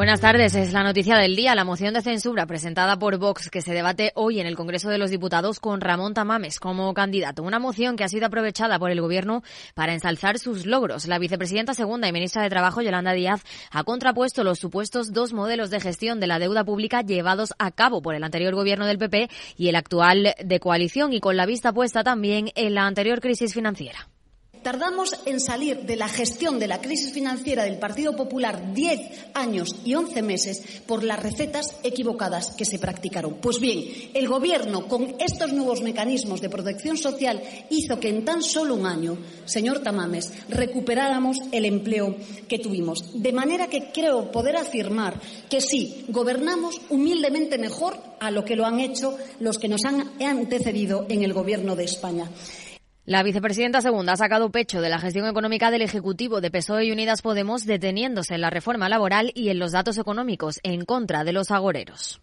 Buenas tardes. Es la noticia del día. La moción de censura presentada por Vox que se debate hoy en el Congreso de los Diputados con Ramón Tamames como candidato. Una moción que ha sido aprovechada por el Gobierno para ensalzar sus logros. La vicepresidenta segunda y ministra de Trabajo, Yolanda Díaz, ha contrapuesto los supuestos dos modelos de gestión de la deuda pública llevados a cabo por el anterior Gobierno del PP y el actual de coalición y con la vista puesta también en la anterior crisis financiera. Tardamos en salir de la gestión de la crisis financiera del Partido Popular 10 años y 11 meses por las recetas equivocadas que se practicaron. Pues bien, el Gobierno, con estos nuevos mecanismos de protección social, hizo que en tan solo un año, señor Tamames, recuperáramos el empleo que tuvimos. De manera que creo poder afirmar que sí, gobernamos humildemente mejor a lo que lo han hecho los que nos han antecedido en el Gobierno de España. La vicepresidenta segunda ha sacado pecho de la gestión económica del Ejecutivo de PSOE y Unidas Podemos, deteniéndose en la reforma laboral y en los datos económicos en contra de los agoreros.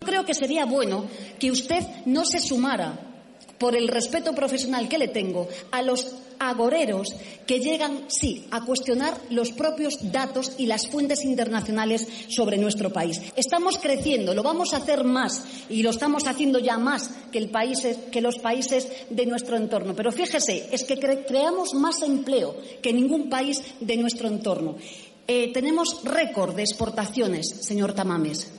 Creo que sería bueno que usted no se sumara por el respeto profesional que le tengo, a los agoreros que llegan, sí, a cuestionar los propios datos y las fuentes internacionales sobre nuestro país. Estamos creciendo, lo vamos a hacer más y lo estamos haciendo ya más que, los países de nuestro entorno. Pero fíjese, es que creamos más empleo que ningún país de nuestro entorno. Eh, tenemos récord de exportaciones, señor Tamames.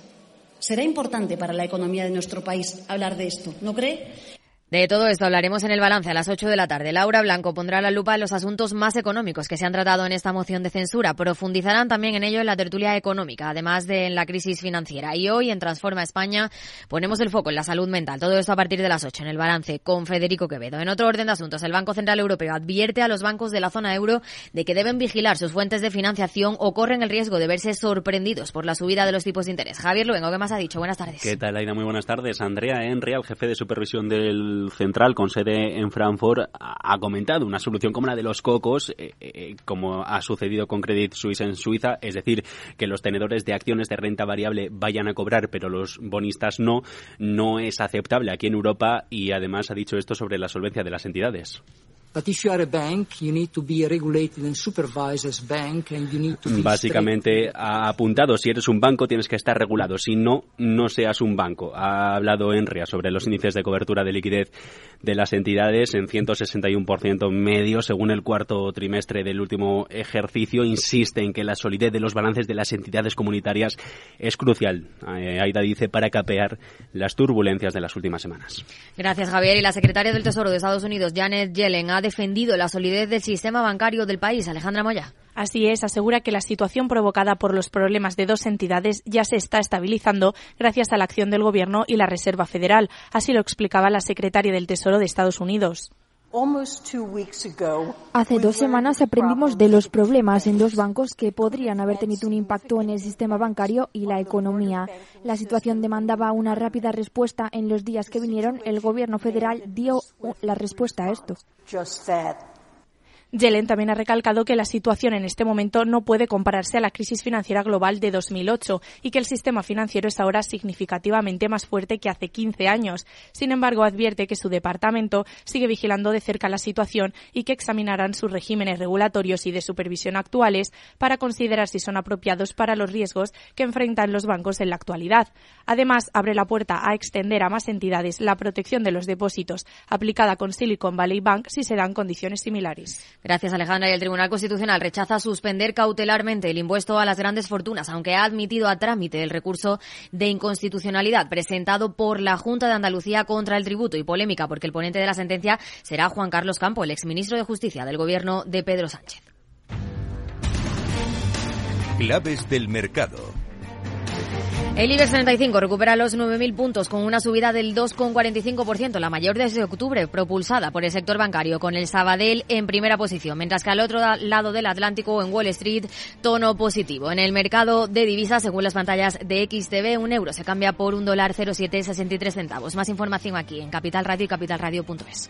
Será importante para la economía de nuestro país hablar de esto, ¿no cree? De todo esto hablaremos en el balance a las 8 de la tarde. Laura Blanco pondrá la lupa en los asuntos más económicos que se han tratado en esta moción de censura. Profundizarán también en ello en la tertulia económica, además de en la crisis financiera. Y hoy en Transforma España ponemos el foco en la salud mental. Todo esto a partir de las 8 en el balance con Federico Quevedo. En otro orden de asuntos, el Banco Central Europeo advierte a los bancos de la zona euro de que deben vigilar sus fuentes de financiación o corren el riesgo de verse sorprendidos por la subida de los tipos de interés. Javier Luengo, ¿qué más ha dicho? Buenas tardes. ¿Qué tal, Aida? Muy buenas tardes. Andrea Enria, el jefe de supervisión del Central con sede en Frankfurt ha comentado una solución como la de los cocos, eh, eh, como ha sucedido con Credit Suisse en Suiza, es decir, que los tenedores de acciones de renta variable vayan a cobrar, pero los bonistas no, no es aceptable aquí en Europa y además ha dicho esto sobre la solvencia de las entidades. Básicamente ha apuntado, si eres un banco tienes que estar regulado, si no, no seas un banco. Ha hablado Enria sobre los índices de cobertura de liquidez de las entidades en 161% medio según el cuarto trimestre del último ejercicio. Insiste en que la solidez de los balances de las entidades comunitarias es crucial, eh, Aida dice, para capear las turbulencias de las últimas semanas. Gracias, Javier. Y la secretaria del Tesoro de Estados Unidos, Janet Yellen, ha defendido la solidez del sistema bancario del país. Alejandra Moya. Así es, asegura que la situación provocada por los problemas de dos entidades ya se está estabilizando gracias a la acción del Gobierno y la Reserva Federal. Así lo explicaba la secretaria del Tesoro de Estados Unidos. Hace dos semanas aprendimos de los problemas en dos bancos que podrían haber tenido un impacto en el sistema bancario y la economía. La situación demandaba una rápida respuesta. En los días que vinieron, el gobierno federal dio la respuesta a esto. Yellen también ha recalcado que la situación en este momento no puede compararse a la crisis financiera global de 2008 y que el sistema financiero es ahora significativamente más fuerte que hace 15 años. Sin embargo, advierte que su departamento sigue vigilando de cerca la situación y que examinarán sus regímenes regulatorios y de supervisión actuales para considerar si son apropiados para los riesgos que enfrentan los bancos en la actualidad. Además, abre la puerta a extender a más entidades la protección de los depósitos aplicada con Silicon Valley Bank si se dan condiciones similares. Gracias, Alejandra. Y el Tribunal Constitucional rechaza suspender cautelarmente el impuesto a las grandes fortunas, aunque ha admitido a trámite el recurso de inconstitucionalidad presentado por la Junta de Andalucía contra el tributo y polémica porque el ponente de la sentencia será Juan Carlos Campo, el exministro de Justicia del gobierno de Pedro Sánchez. Claves del mercado. El IBEX 35 recupera los 9.000 puntos con una subida del 2,45%, la mayor desde octubre, propulsada por el sector bancario, con el Sabadell en primera posición, mientras que al otro lado del Atlántico, en Wall Street, tono positivo. En el mercado de divisas, según las pantallas de XTV, un euro se cambia por un dólar 0,763 centavos. Más información aquí en Capital Radio y capitalradio.es.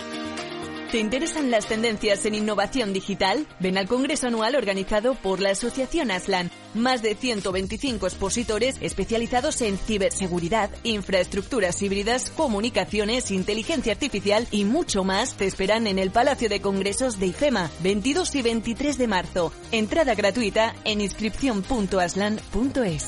¿Te interesan las tendencias en innovación digital? Ven al Congreso Anual organizado por la Asociación Aslan. Más de 125 expositores especializados en ciberseguridad, infraestructuras híbridas, comunicaciones, inteligencia artificial y mucho más te esperan en el Palacio de Congresos de IFEMA, 22 y 23 de marzo. Entrada gratuita en inscripción.aslan.es.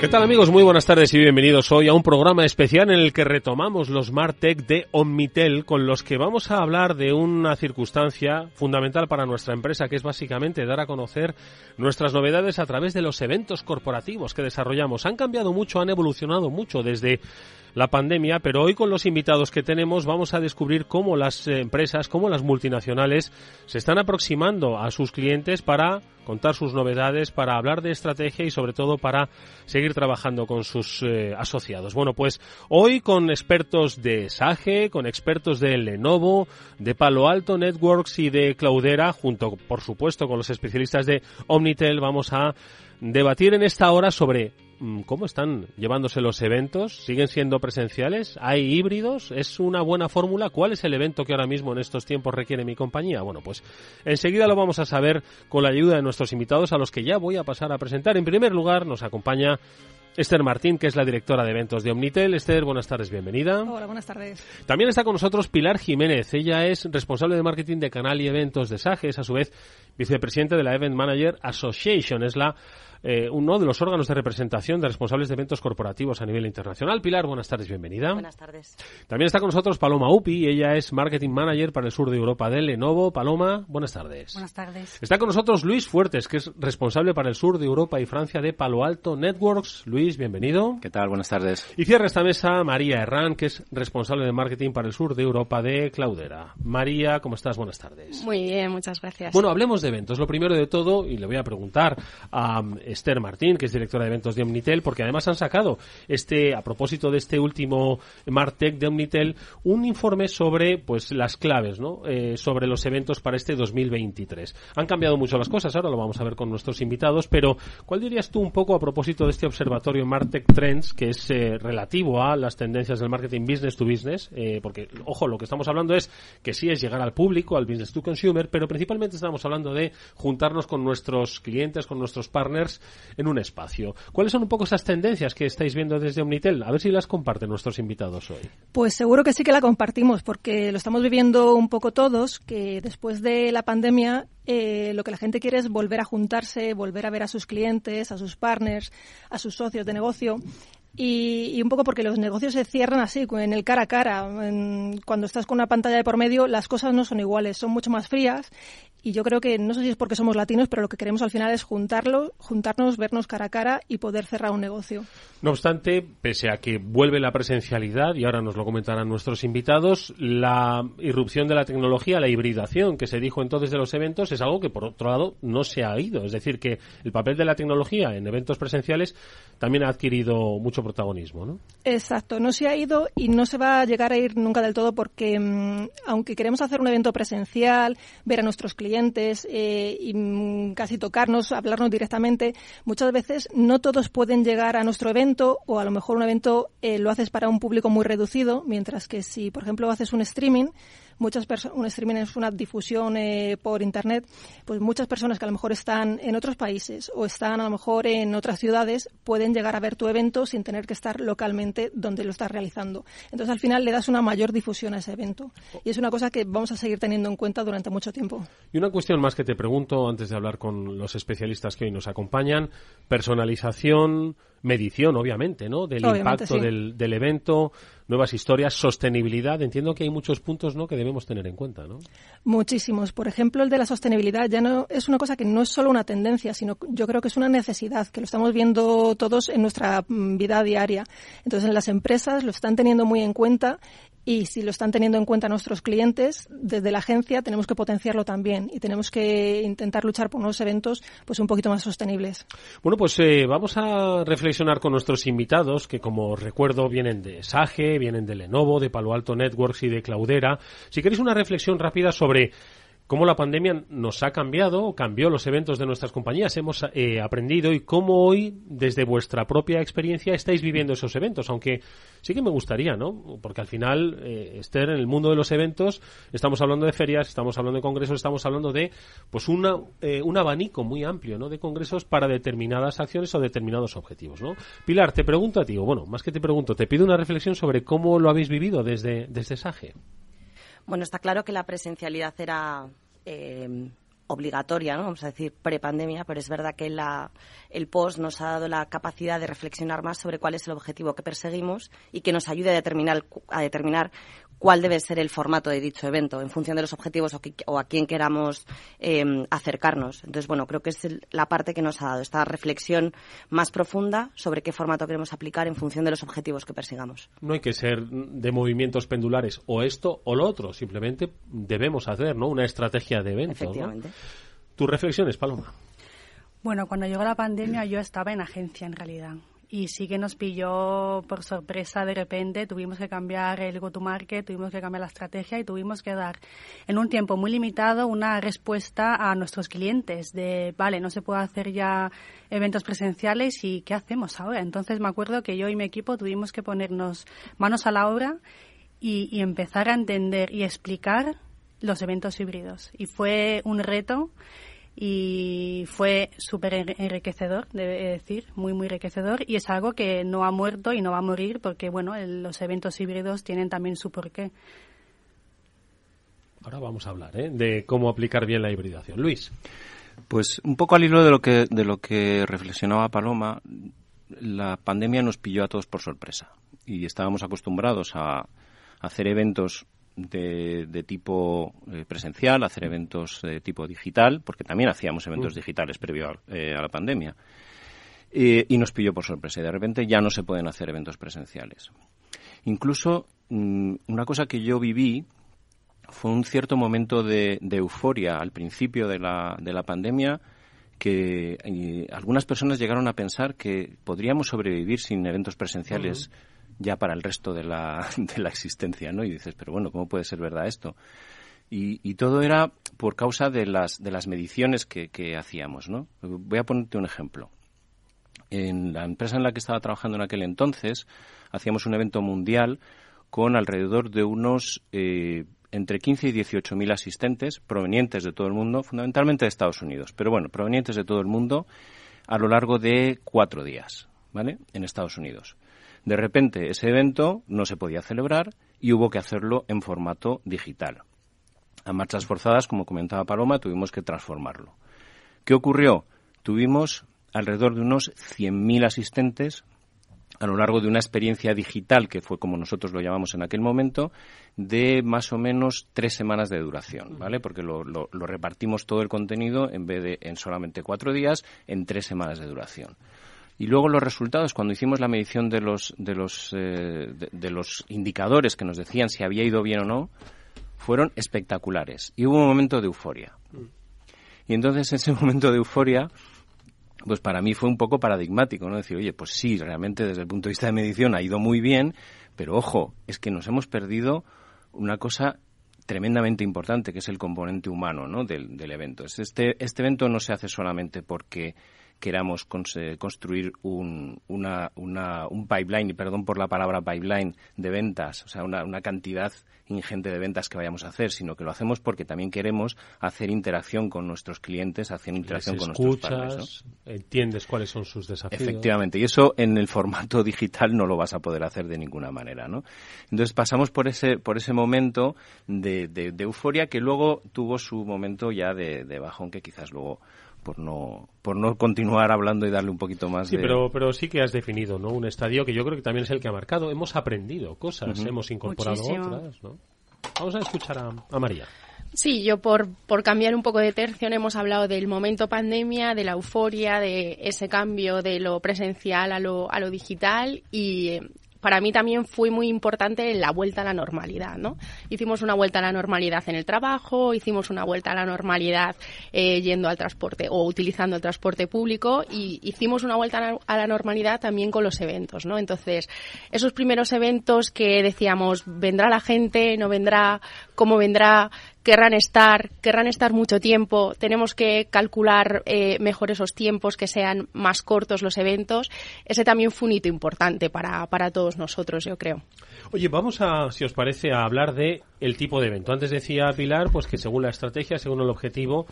¿Qué tal amigos? Muy buenas tardes y bienvenidos hoy a un programa especial en el que retomamos los Martech de Omnitel con los que vamos a hablar de una circunstancia fundamental para nuestra empresa que es básicamente dar a conocer nuestras novedades a través de los eventos corporativos que desarrollamos. Han cambiado mucho, han evolucionado mucho desde la pandemia, pero hoy con los invitados que tenemos vamos a descubrir cómo las empresas, cómo las multinacionales se están aproximando a sus clientes para contar sus novedades, para hablar de estrategia y sobre todo para seguir trabajando con sus eh, asociados. Bueno, pues hoy con expertos de Sage, con expertos de Lenovo, de Palo Alto Networks y de Cloudera, junto por supuesto con los especialistas de Omnitel, vamos a debatir en esta hora sobre ¿Cómo están llevándose los eventos? ¿Siguen siendo presenciales? ¿Hay híbridos? ¿Es una buena fórmula? ¿Cuál es el evento que ahora mismo en estos tiempos requiere mi compañía? Bueno, pues enseguida lo vamos a saber con la ayuda de nuestros invitados a los que ya voy a pasar a presentar. En primer lugar, nos acompaña Esther Martín, que es la directora de eventos de Omnitel. Esther, buenas tardes, bienvenida. Hola, buenas tardes. También está con nosotros Pilar Jiménez. Ella es responsable de marketing de canal y eventos de SAGES, a su vez vicepresidente de la Event Manager Association. Es la eh, uno de los órganos de representación de responsables de eventos corporativos a nivel internacional. Pilar, buenas tardes, bienvenida. Buenas tardes. También está con nosotros Paloma Upi, ella es Marketing Manager para el sur de Europa de Lenovo. Paloma, buenas tardes. Buenas tardes. Está con nosotros Luis Fuertes, que es responsable para el sur de Europa y Francia de Palo Alto Networks. Luis, bienvenido. ¿Qué tal? Buenas tardes. Y cierra esta mesa María Herrán, que es responsable de marketing para el sur de Europa de Cloudera. María, ¿cómo estás? Buenas tardes. Muy bien, muchas gracias. Bueno, hablemos de eventos. Lo primero de todo, y le voy a preguntar a um, Esther Martín, que es directora de eventos de Omnitel, porque además han sacado este, a propósito de este último Martech de Omnitel, un informe sobre pues las claves, ¿no? Eh, sobre los eventos para este 2023. Han cambiado mucho las cosas, ahora lo vamos a ver con nuestros invitados, pero ¿cuál dirías tú un poco a propósito de este observatorio Martech Trends, que es eh, relativo a las tendencias del marketing business to business? Eh, porque, ojo, lo que estamos hablando es que sí es llegar al público, al business to consumer, pero principalmente estamos hablando de juntarnos con nuestros clientes, con nuestros partners en un espacio. ¿Cuáles son un poco esas tendencias que estáis viendo desde Omnitel? A ver si las comparten nuestros invitados hoy. Pues seguro que sí que la compartimos, porque lo estamos viviendo un poco todos, que después de la pandemia eh, lo que la gente quiere es volver a juntarse, volver a ver a sus clientes, a sus partners, a sus socios de negocio y, un poco porque los negocios se cierran así, en el cara a cara. cuando estás con una pantalla de por medio, las cosas no son iguales, son mucho más frías. Y yo creo que, no sé si es porque somos latinos, pero lo que queremos al final es juntarlo, juntarnos, vernos cara a cara y poder cerrar un negocio. No obstante, pese a que vuelve la presencialidad, y ahora nos lo comentarán nuestros invitados, la irrupción de la tecnología, la hibridación que se dijo entonces de los eventos, es algo que, por otro lado, no se ha ido. Es decir, que el papel de la tecnología en eventos presenciales también ha adquirido mucho protagonismo, ¿no? Exacto, no se ha ido y no se va a llegar a ir nunca del todo porque, mm, aunque queremos hacer un evento presencial, ver a nuestros clientes eh, y mm, casi tocarnos, hablarnos directamente, muchas veces no todos pueden llegar a nuestro evento o a lo mejor un evento eh, lo haces para un público muy reducido, mientras que si, por ejemplo, haces un streaming, muchas personas, un streaming es una difusión eh, por internet, pues muchas personas que a lo mejor están en otros países o están a lo mejor en otras ciudades pueden llegar a ver tu evento sin tener que estar localmente donde lo estás realizando. Entonces al final le das una mayor difusión a ese evento y es una cosa que vamos a seguir teniendo en cuenta durante mucho tiempo. Y una cuestión más que te pregunto antes de hablar con los especialistas que hoy nos acompañan, personalización, medición, obviamente, ¿no? Del impacto del, del, evento, nuevas historias, sostenibilidad. Entiendo que hay muchos puntos, ¿no? Que debemos tener en cuenta, ¿no? Muchísimos. Por ejemplo, el de la sostenibilidad ya no es una cosa que no es solo una tendencia, sino yo creo que es una necesidad que lo estamos viendo todos en nuestra mm, vida diaria. Entonces, en las empresas lo están teniendo muy en cuenta y si lo están teniendo en cuenta nuestros clientes, desde la agencia tenemos que potenciarlo también y tenemos que intentar luchar por unos eventos pues un poquito más sostenibles. Bueno, pues eh, vamos a reflexionar con nuestros invitados que como recuerdo vienen de Sage, vienen de Lenovo, de Palo Alto Networks y de Cloudera. Si queréis una reflexión rápida sobre cómo la pandemia nos ha cambiado, cambió los eventos de nuestras compañías, hemos eh, aprendido y cómo hoy, desde vuestra propia experiencia, estáis viviendo esos eventos. Aunque sí que me gustaría, ¿no? Porque al final, eh, Esther, en el mundo de los eventos, estamos hablando de ferias, estamos hablando de congresos, estamos hablando de pues una, eh, un abanico muy amplio, ¿no? De congresos para determinadas acciones o determinados objetivos, ¿no? Pilar, te pregunto a ti, o bueno, más que te pregunto, te pido una reflexión sobre cómo lo habéis vivido desde, desde SAGE. Bueno, está claro que la presencialidad era eh, obligatoria, ¿no? vamos a decir, prepandemia, pero es verdad que la, el post nos ha dado la capacidad de reflexionar más sobre cuál es el objetivo que perseguimos y que nos ayude a determinar, a determinar cuál debe ser el formato de dicho evento en función de los objetivos o, a quién queramos em, acercarnos. Entonces, bueno, creo que es la parte que nos ha dado esta reflexión más profunda sobre qué formato queremos aplicar en función de los objetivos que persigamos. No hay que ser de movimientos pendulares o esto o lo otro, simplemente debemos hacer ¿no? una estrategia de evento. Efectivamente. ¿Tus reflexiones, Paloma? Bueno, cuando llegó la pandemia yo estaba en agencia en realidad y sí que nos pilló por sorpresa de repente. Tuvimos que cambiar el go-to-market, tuvimos que cambiar la estrategia y tuvimos que dar en un tiempo muy limitado una respuesta a nuestros clientes de, vale, no se puede hacer ya eventos presenciales y ¿qué hacemos ahora? Entonces me acuerdo que yo y mi equipo tuvimos que ponernos manos a la obra y, y empezar a entender y explicar los eventos híbridos. Y fue un reto y fue súper enriquecedor, debe decir, muy, muy enriquecedor y es algo que no ha muerto y no va a morir porque, bueno, los eventos híbridos tienen también su porqué. Ahora vamos a hablar ¿eh? de cómo aplicar bien la hibridación. Luis. Pues un poco al hilo de lo que, de lo que reflexionaba Paloma, la pandemia nos pilló a todos por sorpresa y estábamos acostumbrados a hacer eventos de, tipo eh, presencial, hacer eventos de tipo digital, porque también hacíamos eventos mm. digitales previo eh, a, la pandemia. y nos pilló por sorpresa y de repente ya no se pueden hacer eventos presenciales. Incluso mm, una cosa que yo viví fue un cierto momento de, euforia al principio de la, de la pandemia que algunas personas llegaron a pensar que podríamos sobrevivir sin eventos presenciales ya para el resto de la, de la existencia, ¿no? Y dices, pero bueno, ¿cómo puede ser verdad esto? Y, y todo era por causa de las, de las mediciones que, que hacíamos, ¿no? Voy a ponerte un ejemplo. En la empresa en la que estaba trabajando en aquel entonces, hacíamos un evento mundial con alrededor de unos eh, entre 15 y 18 mil asistentes provenientes de todo el mundo, fundamentalmente de Estados Unidos, pero bueno, provenientes de todo el mundo a lo largo de cuatro días, ¿vale? En Estados Unidos. De repente ese evento no se podía celebrar y hubo que hacerlo en formato digital. A marchas forzadas, como comentaba Paloma, tuvimos que transformarlo. ¿Qué ocurrió? Tuvimos alrededor de unos 100.000 asistentes a lo largo de una experiencia digital, que fue como nosotros lo llamamos en aquel momento, de más o menos tres semanas de duración, ¿vale? Porque lo, lo, repartimos todo el contenido en vez de en solamente cuatro días, en tres semanas de duración. Y luego los resultados, cuando hicimos la medición de los, de los, eh, de los indicadores que nos decían si había ido bien o no, fueron espectaculares. Y hubo un momento de euforia. Y entonces, ese momento de euforia, pues para mí fue un poco paradigmático, ¿no? Decir, oye, pues sí, realmente desde el punto de vista de medición ha ido muy bien, pero ojo, es que nos hemos perdido una cosa tremendamente importante, que es el componente humano ¿no? del, del evento. Este, este evento no se hace solamente porque queramos construir un, una, una, un pipeline, y perdón por la palabra pipeline, de ventas, o sea, una, una, cantidad ingente de ventas que vayamos a hacer, sino que lo hacemos porque también queremos hacer interacción con nuestros clientes, hacer interacción con nuestros partners. entiendes cuáles son sus desafíos. Efectivamente, y eso en el formato digital no lo vas a poder hacer de ninguna manera, ¿no? Entonces pasamos por ese, por ese momento de, de, euforia que luego tuvo su momento ya de, de bajón que quizás luego por no por no continuar hablando y darle un poquito más sí, pero pero sí que has definido no un estadio que yo creo que también es el que ha marcado. Hemos aprendido cosas hemos incorporado otras no vamos a escuchar a, María. Sí, yo por, por cambiar un poco de tercio hemos hablado del momento pandemia, de la euforia, de ese cambio de lo presencial a lo, a lo digital y para mí también fue muy importante la vuelta a la normalidad, ¿no? Hicimos una vuelta a la normalidad en el trabajo, hicimos una vuelta a la normalidad eh, yendo al transporte o utilizando el transporte público y hicimos una vuelta a la normalidad también con los eventos, ¿no? Entonces, esos primeros eventos que decíamos, vendrá la gente, no vendrá, cómo vendrá, querrán estar, querrán estar mucho tiempo, tenemos que calcular eh, mejor esos tiempos, que sean más cortos los eventos. Ese también fue un hito importante para, para todos nosotros, yo creo. Oye, vamos a, si os parece, a hablar de el tipo de evento. Antes decía Pilar, pues que según la estrategia, según el objetivo,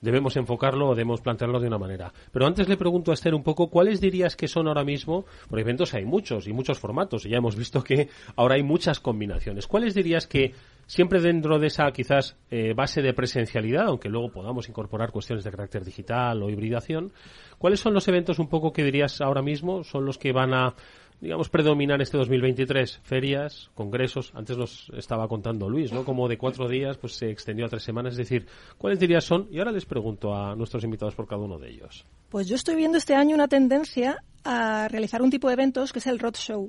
debemos enfocarlo o debemos plantearlo de una manera. Pero antes le pregunto a Esther un poco, ¿cuáles dirías que son ahora mismo? Por eventos hay muchos y muchos formatos, y ya hemos visto que ahora hay muchas combinaciones. ¿Cuáles dirías que siempre dentro de esa quizás eh, base de presencialidad, aunque luego podamos incorporar cuestiones de carácter digital o hibridación, ¿cuáles son los eventos un poco que dirías ahora mismo son los que van a digamos, predominar este 2023? Ferias, congresos, antes nos estaba contando Luis, ¿no? Como de cuatro días, pues se extendió a tres semanas. Es decir, ¿cuáles dirías son? Y ahora les pregunto a nuestros invitados por cada uno de ellos. Pues yo estoy viendo este año una tendencia a realizar un tipo de eventos que es el roadshow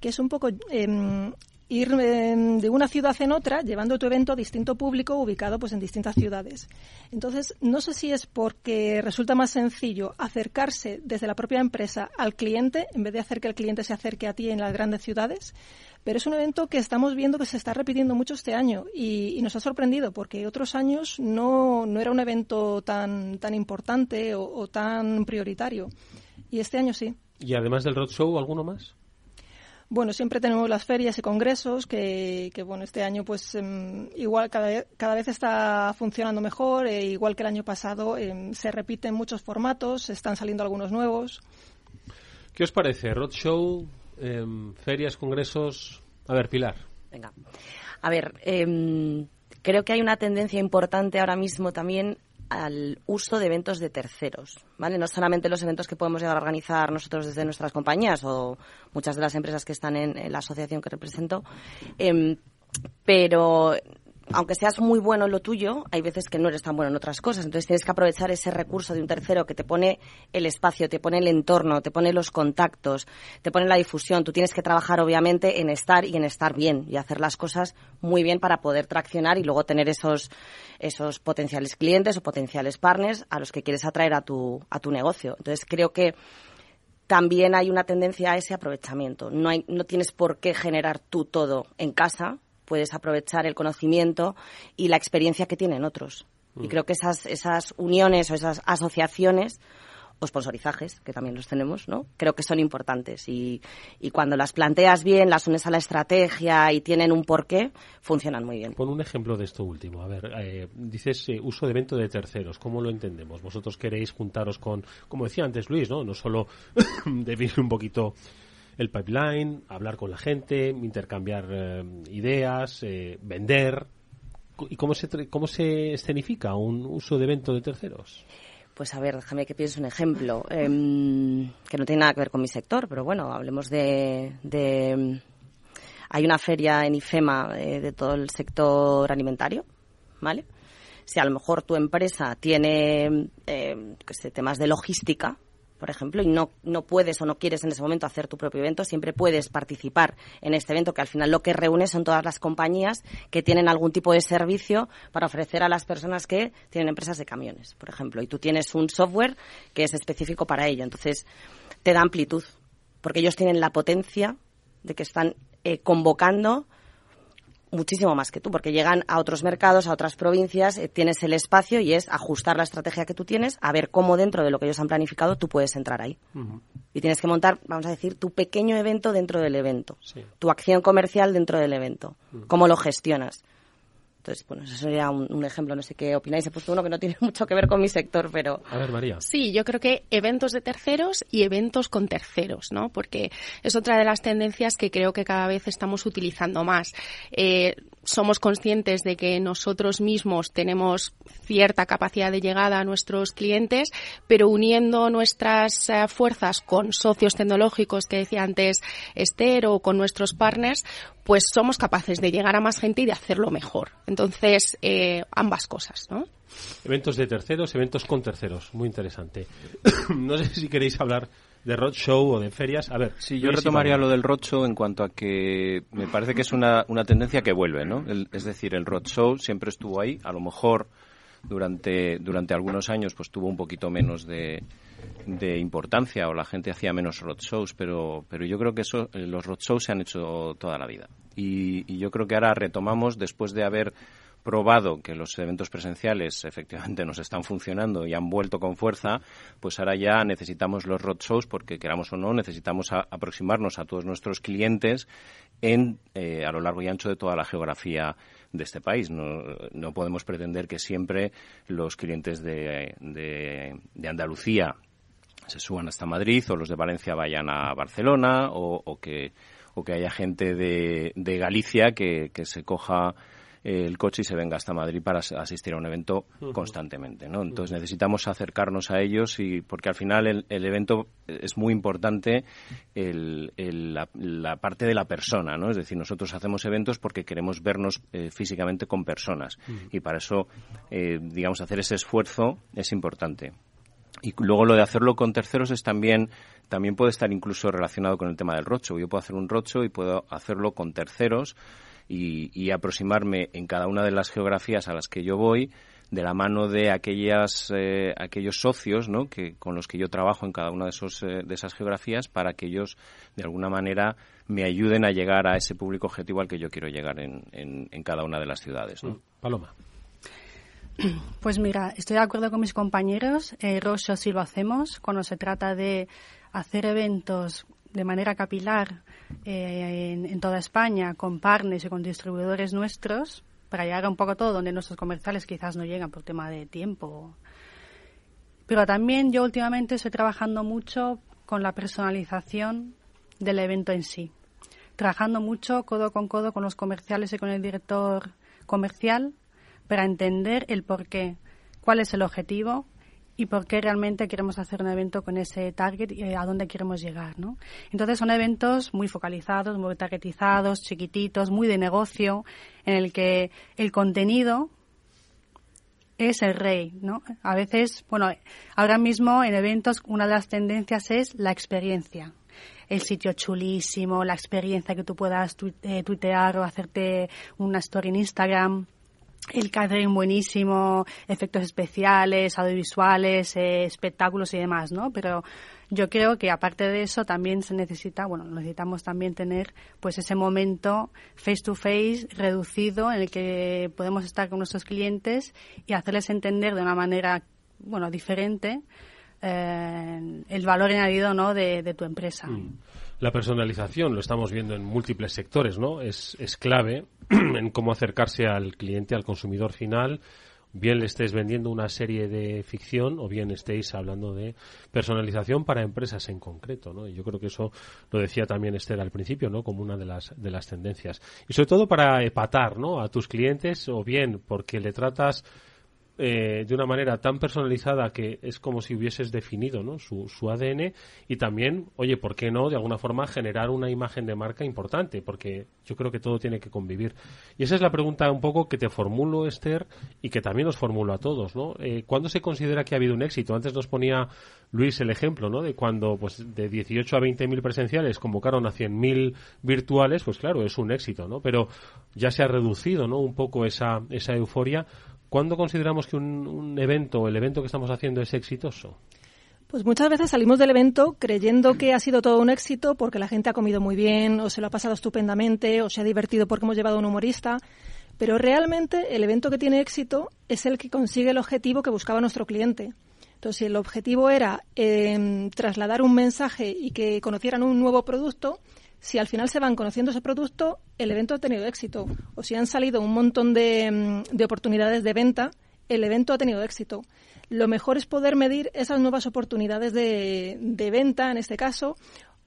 que es un poco eh, ir de una ciudad en otra llevando tu evento a distinto público ubicado pues en distintas ciudades. Entonces, no sé si es porque resulta más sencillo acercarse desde la propia empresa al cliente en vez de hacer que el cliente se acerque a ti en las grandes ciudades, pero es un evento que estamos viendo que se está repitiendo mucho este año y, nos ha sorprendido porque otros años no, no era un evento tan, tan importante o, o tan prioritario y este año sí. ¿Y además del roadshow, alguno más? Bueno, siempre tenemos las ferias y congresos que, bueno, este año pues em, igual cada, cada, vez está funcionando mejor, e igual que el año pasado em, se repiten muchos formatos, están saliendo algunos nuevos. ¿Qué os parece? Roadshow, em, ferias, congresos. A ver, Pilar. Venga. A ver, creo que hay una tendencia importante ahora mismo también al uso de eventos de terceros, ¿vale? No solamente los eventos que podemos llegar a organizar nosotros desde nuestras compañías o muchas de las empresas que están en, la asociación que represento, em, pero aunque seas muy bueno en lo tuyo, hay veces que no eres tan bueno en otras cosas. Entonces tienes que aprovechar ese recurso de un tercero que te pone el espacio, te pone el entorno, te pone los contactos, te pone la difusión. Tú tienes que trabajar, obviamente, en estar y en estar bien y hacer las cosas muy bien para poder traccionar y luego tener esos, esos potenciales clientes o potenciales partners a los que quieres atraer a tu, a tu negocio. Entonces creo que también hay una tendencia a ese aprovechamiento. No, hay, no tienes por qué generar tú todo en casa, puedes aprovechar el conocimiento y la experiencia que tienen otros. Y mm. creo que esas, esas uniones o esas asociaciones o sponsorizajes, que también los tenemos, ¿no? Creo que son importantes y, y, cuando las planteas bien, las unes a la estrategia y tienen un porqué, funcionan muy bien. Pon un ejemplo de esto último. A ver, eh, dices eh, uso de evento de terceros. ¿Cómo lo entendemos? Vosotros queréis juntaros con, como decía antes Luis, ¿no? No solo definir un poquito el pipeline, hablar con la gente, intercambiar eh, ideas, eh, vender. ¿Y cómo se, cómo se escenifica un uso de evento de terceros? Pues a ver, déjame que piense un ejemplo em, que no tiene nada que ver con mi sector, pero bueno, hablemos de, hay una feria en IFEMA eh, de todo el sector alimentario, ¿vale? Si a lo mejor tu empresa tiene eh, temas de logística, por ejemplo, y no, no puedes o no quieres en ese momento hacer tu propio evento, siempre puedes participar en este evento, que al final lo que reúne son todas las compañías que tienen algún tipo de servicio para ofrecer a las personas que tienen empresas de camiones, por ejemplo, y tú tienes un software que es específico para ello. Entonces, te da amplitud, porque ellos tienen la potencia de que están eh, convocando muchísimo más que tú, porque llegan a otros mercados, a otras provincias, eh, tienes el espacio y es ajustar la estrategia que tú tienes a ver cómo dentro de lo que ellos han planificado tú puedes entrar ahí. Y tienes que montar, vamos a decir, tu pequeño evento dentro del evento, tu acción comercial dentro del evento, cómo lo gestionas. Entonces, bueno, eso sería un, ejemplo, no sé qué opináis. He puesto uno que no tiene mucho que ver con mi sector, pero... A ver, María. Sí, yo creo que eventos de terceros y eventos con terceros, ¿no? Porque es otra de las tendencias que creo que cada vez estamos utilizando más. Eh, somos conscientes de que nosotros mismos tenemos cierta capacidad de llegada a nuestros clientes, pero uniendo nuestras eh, fuerzas con socios tecnológicos que decía antes Esther o con nuestros partners, pues somos capaces de llegar a más gente y de hacerlo mejor. Entonces, eh, ambas cosas, ¿no? Eventos de terceros, eventos con terceros, muy interesante. no sé si queréis hablar de roadshow o de ferias. A ver, sí, yo retomaría lo del roadshow en cuanto a que me parece que es una, una tendencia que vuelve, ¿no? es decir, el roadshow siempre estuvo ahí, a lo mejor durante, durante algunos años pues tuvo un poquito menos de, de importancia o la gente hacía menos roadshows, pero, pero yo creo que eso, eh, los roadshows se han hecho toda la vida. y yo creo que ahora retomamos, después de haber probado que los eventos presenciales efectivamente nos están funcionando y han vuelto con fuerza, pues ahora ya necesitamos los roadshows porque queramos o no necesitamos aproximarnos a todos nuestros clientes en eh, a lo largo y ancho de toda la geografía de este país. No, podemos pretender que siempre los clientes de, de, Andalucía se suban hasta Madrid o los de Valencia vayan a Barcelona o, que o que haya gente de, de Galicia que, que se coja el coche y se venga hasta Madrid para asistir a un evento constantemente, ¿no? Entonces necesitamos acercarnos a ellos y porque al final el, evento es muy importante la, parte de la persona, ¿no? Es decir, nosotros hacemos eventos porque queremos vernos eh, físicamente con personas y para eso, eh, digamos, hacer ese esfuerzo es importante. Y luego lo de hacerlo con terceros es también también puede estar incluso relacionado con el tema del rocho. Yo puedo hacer un rocho y puedo hacerlo con terceros y, aproximarme en cada una de las geografías a las que yo voy de la mano de aquellas, eh, aquellos socios ¿no? que, con los que yo trabajo en cada una de, esos, eh, de esas geografías para que ellos, de alguna manera, me ayuden a llegar a ese público objetivo al que yo quiero llegar en, en, cada una de las ciudades. ¿no? Mm. Paloma. Pues mira, estoy de acuerdo con mis compañeros. Eh, Rosso sí lo hacemos cuando se trata de hacer eventos de manera capilar eh, en, toda España con partners y con distribuidores nuestros para llegar un poco todo donde nuestros comerciales quizás no llegan por tema de tiempo. Pero también yo últimamente estoy trabajando mucho con la personalización del evento en sí. Trabajando mucho codo con codo con los comerciales y con el director comercial para entender el porqué, cuál es el objetivo, y por qué realmente queremos hacer un evento con ese target y a dónde queremos llegar, ¿no? Entonces son eventos muy focalizados, muy targetizados, chiquititos, muy de negocio, en el que el contenido es el rey, ¿no? A veces, bueno, ahora mismo en eventos una de las tendencias es la experiencia. El sitio chulísimo, la experiencia que tú puedas eh, tuitear o hacerte una story en Instagram el catering buenísimo, efectos especiales, audiovisuales, eh, espectáculos y demás, ¿no? Pero yo creo que aparte de eso también se necesita, bueno, necesitamos también tener pues ese momento face to face reducido en el que podemos estar con nuestros clientes y hacerles entender de una manera, bueno, diferente eh, el valor añadido, ¿no? de, tu empresa. Mm. La personalización, lo estamos viendo en múltiples sectores, ¿no? Es, es clave en cómo acercarse al cliente, al consumidor final, bien le estéis vendiendo una serie de ficción o bien estéis hablando de personalización para empresas en concreto, ¿no? Y yo creo que eso lo decía también Esther al principio, ¿no? Como una de las de las tendencias. Y sobre todo para epatar, ¿no? A tus clientes o bien porque le tratas eh, de una manera tan personalizada que es como si hubieses definido ¿no? su, su ADN y también, oye, ¿por qué no de alguna forma generar una imagen de marca importante? Porque yo creo que todo tiene que convivir. Y esa es la pregunta un poco que te formulo, Esther, y que también os formulo a todos. ¿no? Eh, ¿Cuándo se considera que ha habido un éxito? Antes nos ponía Luis el ejemplo ¿no? de cuando pues, de 18 a 20 mil presenciales convocaron a 100 mil virtuales, pues claro, es un éxito, ¿no? Pero ya se ha reducido ¿no? un poco esa, esa euforia ¿Cuándo consideramos que un, evento, el evento que estamos haciendo, es exitoso? Pues muchas veces salimos del evento creyendo que ha sido todo un éxito porque la gente ha comido muy bien, o se lo ha pasado estupendamente, o se ha divertido porque hemos llevado a un humorista. Pero realmente el evento que tiene éxito es el que consigue el objetivo que buscaba nuestro cliente. Entonces, si el objetivo era em, trasladar un mensaje y que conocieran un nuevo producto, si al final se van conociendo ese producto, el evento ha tenido éxito. O si han salido un montón de, mm, oportunidades de venta, el evento ha tenido éxito. Lo mejor es poder medir esas nuevas oportunidades de, venta, en este caso,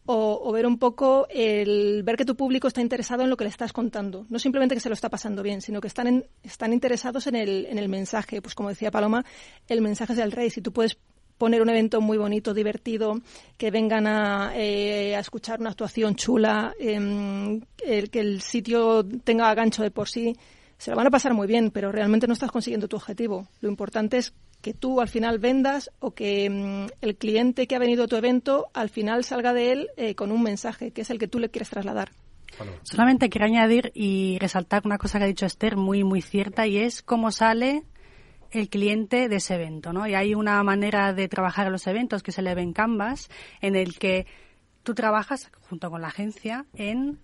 o, ver un poco el ver que tu público está interesado en lo que le estás contando. No simplemente que se lo está pasando bien, sino que están, están interesados en el, en el mensaje. Pues como decía Paloma, el mensaje es del rey. Si tú puedes poner un evento muy bonito, divertido, que vengan a, eh, a escuchar una actuación chula, em, el, que el sitio tenga gancho de por sí, se lo van a pasar muy bien, pero realmente no estás consiguiendo tu objetivo. Lo importante es que tú al final vendas o que em, el cliente que ha venido a tu evento al final salga de él eh, con un mensaje, que es el que tú le quieres trasladar. Solamente quiero añadir y resaltar una cosa que ha dicho Esther muy, muy cierta y es cómo sale el cliente de ese evento, ¿no? Y hay una manera de trabajar los eventos que se le ven Canvas, en el que tú trabajas junto con la agencia en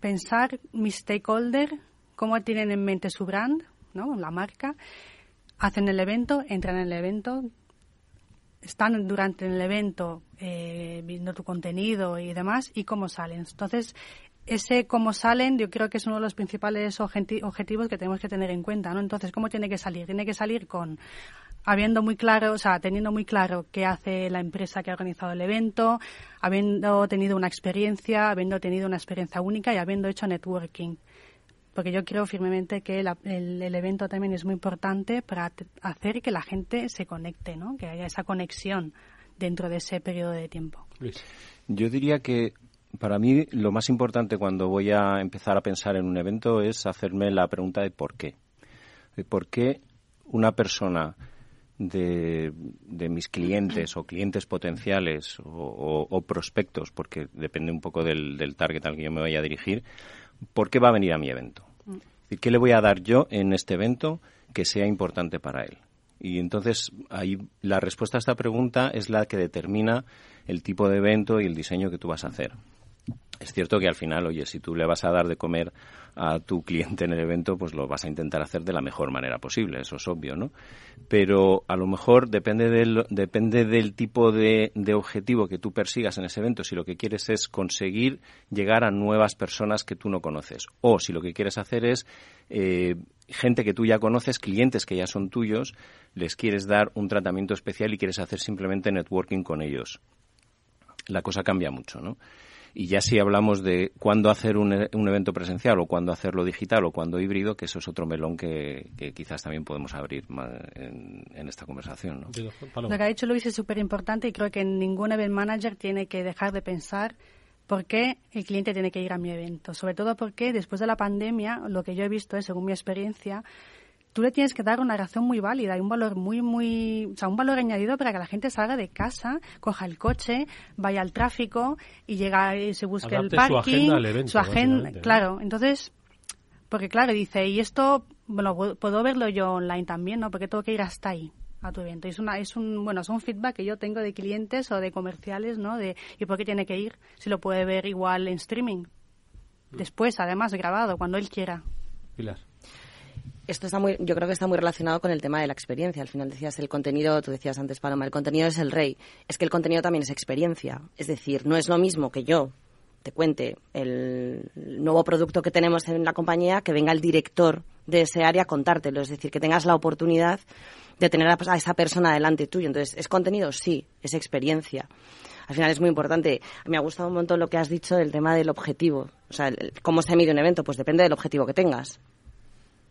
pensar mi stakeholder, cómo tienen en mente su brand, ¿no? La marca, hacen el evento, entran en el evento, están durante el evento eh, viendo tu contenido y demás y cómo salen. Entonces, ese cómo salen, yo creo que es uno de los principales objetivos que tenemos que tener en cuenta, ¿no? Entonces, ¿cómo tiene que salir? Tiene que salir con habiendo muy claro, o sea, teniendo muy claro qué hace la empresa que ha organizado el evento, habiendo tenido una experiencia, habiendo tenido una experiencia única y habiendo hecho networking. Porque yo creo firmemente que el, el, evento también es muy importante para hacer que la gente se conecte, ¿no? Que haya esa conexión dentro de ese periodo de tiempo. Yo diría que para mí lo más importante cuando voy a empezar a pensar en un evento es hacerme la pregunta de por qué. De por qué una persona de, mis clientes o clientes potenciales o, prospectos, porque depende un poco del, del, target al que yo me vaya a dirigir, ¿por qué va a venir a mi evento? ¿Y qué le voy a dar yo en este evento que sea importante para él? Y entonces ahí la respuesta a esta pregunta es la que determina el tipo de evento y el diseño que tú vas a hacer. Es cierto que al final, oye, si tú le vas a dar de comer a tu cliente en el evento, pues lo vas a intentar hacer de la mejor manera posible, eso es obvio, ¿no? Pero a lo mejor depende del, depende del tipo de, objetivo que tú persigas en ese evento, si lo que quieres es conseguir llegar a nuevas personas que tú no conoces, o si lo que quieres hacer es eh, gente que tú ya conoces, clientes que ya son tuyos, les quieres dar un tratamiento especial y quieres hacer simplemente networking con ellos. La cosa cambia mucho, ¿no? Y ya si hablamos de cuándo hacer un, evento presencial o cuándo hacerlo digital o cuándo híbrido, que eso es otro melón que, quizás también podemos abrir en, esta conversación. Lo que ha dicho Luis es súper importante y creo que ningún event manager tiene que dejar de pensar por qué el cliente tiene que ir a mi evento. Sobre todo porque después de la pandemia, lo que yo he visto es, según mi experiencia, tú le tienes que dar una razón muy válida y un valor muy, muy, o sea, un valor añadido para que la gente salga de casa, coja el coche, vaya al tráfico y llega y se busque el parking, su agenda, claro. Entonces, porque claro, dice, y esto, bueno, puedo verlo yo online también, ¿no? Porque tengo que ir hasta ahí a tu evento. Es una es un bueno, es un feedback que yo tengo de clientes o de comerciales, ¿no? De y por qué tiene que ir si lo puede ver igual en streaming. Mm. Después, además grabado cuando él quiera. Pilar esto está muy, yo creo que está muy relacionado con el tema de la experiencia. Al final decías el contenido, tú decías antes, Paloma, el contenido es el rey. Es que el contenido también es experiencia. Es decir, no es lo mismo que yo te cuente el nuevo producto que tenemos en la compañía que venga el director de ese área a contártelo. Es decir, que tengas la oportunidad de tener a esa persona delante tuyo. Entonces, ¿es contenido? Sí, es experiencia. Al final es muy importante. Me ha gustado un montón lo que has dicho del tema del objetivo. O sea, ¿cómo se mide un evento? Pues depende del objetivo que tengas.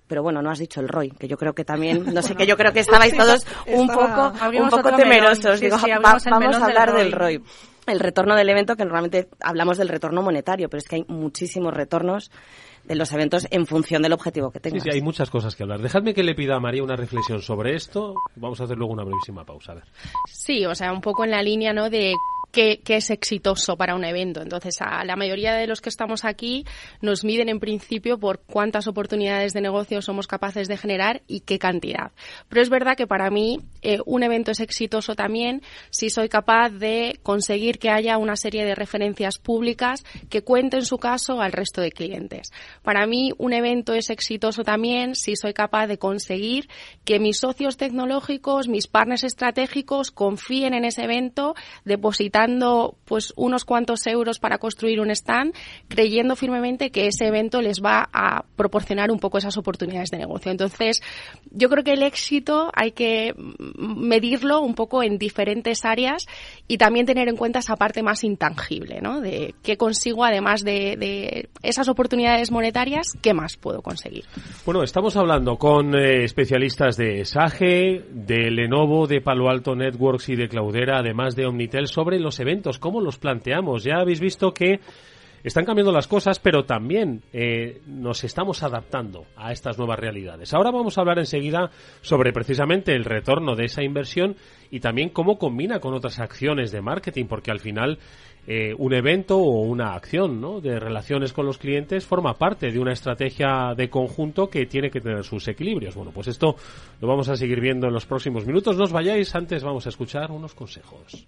Pero bueno, no has dicho el ROI, que yo creo que también, no sé, que yo creo que estabais todos un poco, un poco temerosos. Digo, vamos a hablar del ROI. El retorno del evento, que normalmente hablamos del retorno monetario, pero es que hay muchísimos retornos de los eventos en función del objetivo que tengas. Sí, sí, hay muchas cosas que hablar. Dejadme que le pida a María una reflexión sobre esto. Vamos a hacer luego una brevísima pausa. A ver. Sí, o sea, un poco en la línea, ¿no? De qué, es exitoso para un evento. Entonces, a la mayoría de los que estamos aquí nos miden en principio por cuántas oportunidades de negocio somos capaces de generar y qué cantidad. Pero es verdad que para mí eh, un evento es exitoso también si soy capaz de conseguir que haya una serie de referencias públicas que cuenten su caso al resto de clientes. Para mí un evento es exitoso también si soy capaz de conseguir que mis socios tecnológicos, mis partners estratégicos confíen en ese evento, depositando pues unos cuantos euros para construir un stand, creyendo firmemente que ese evento les va a proporcionar un poco esas oportunidades de negocio. Entonces, yo creo que el éxito hay que medirlo un poco en diferentes áreas y también tener en cuenta esa parte más intangible, ¿no? De qué consigo además de, de esas oportunidades monetarias, qué más puedo conseguir. Bueno, estamos hablando con eh, especialistas de SAGE, de Lenovo, de Palo Alto Networks y de Cloudera, además de Omnitel, sobre los eventos, cómo los planteamos. Ya habéis visto que están cambiando las cosas, pero también eh, nos estamos adaptando a estas nuevas realidades. Ahora vamos a hablar enseguida sobre precisamente el retorno de esa inversión y también cómo combina con otras acciones de marketing, porque al final eh, un evento o una acción ¿no? de relaciones con los clientes forma parte de una estrategia de conjunto que tiene que tener sus equilibrios. Bueno, pues esto lo vamos a seguir viendo en los próximos minutos. No os vayáis, antes vamos a escuchar unos consejos.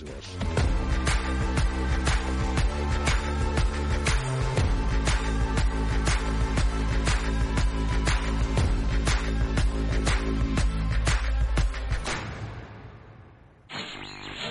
business.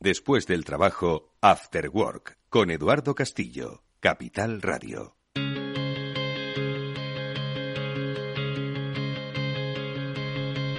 Después del trabajo, After Work, con Eduardo Castillo, Capital Radio.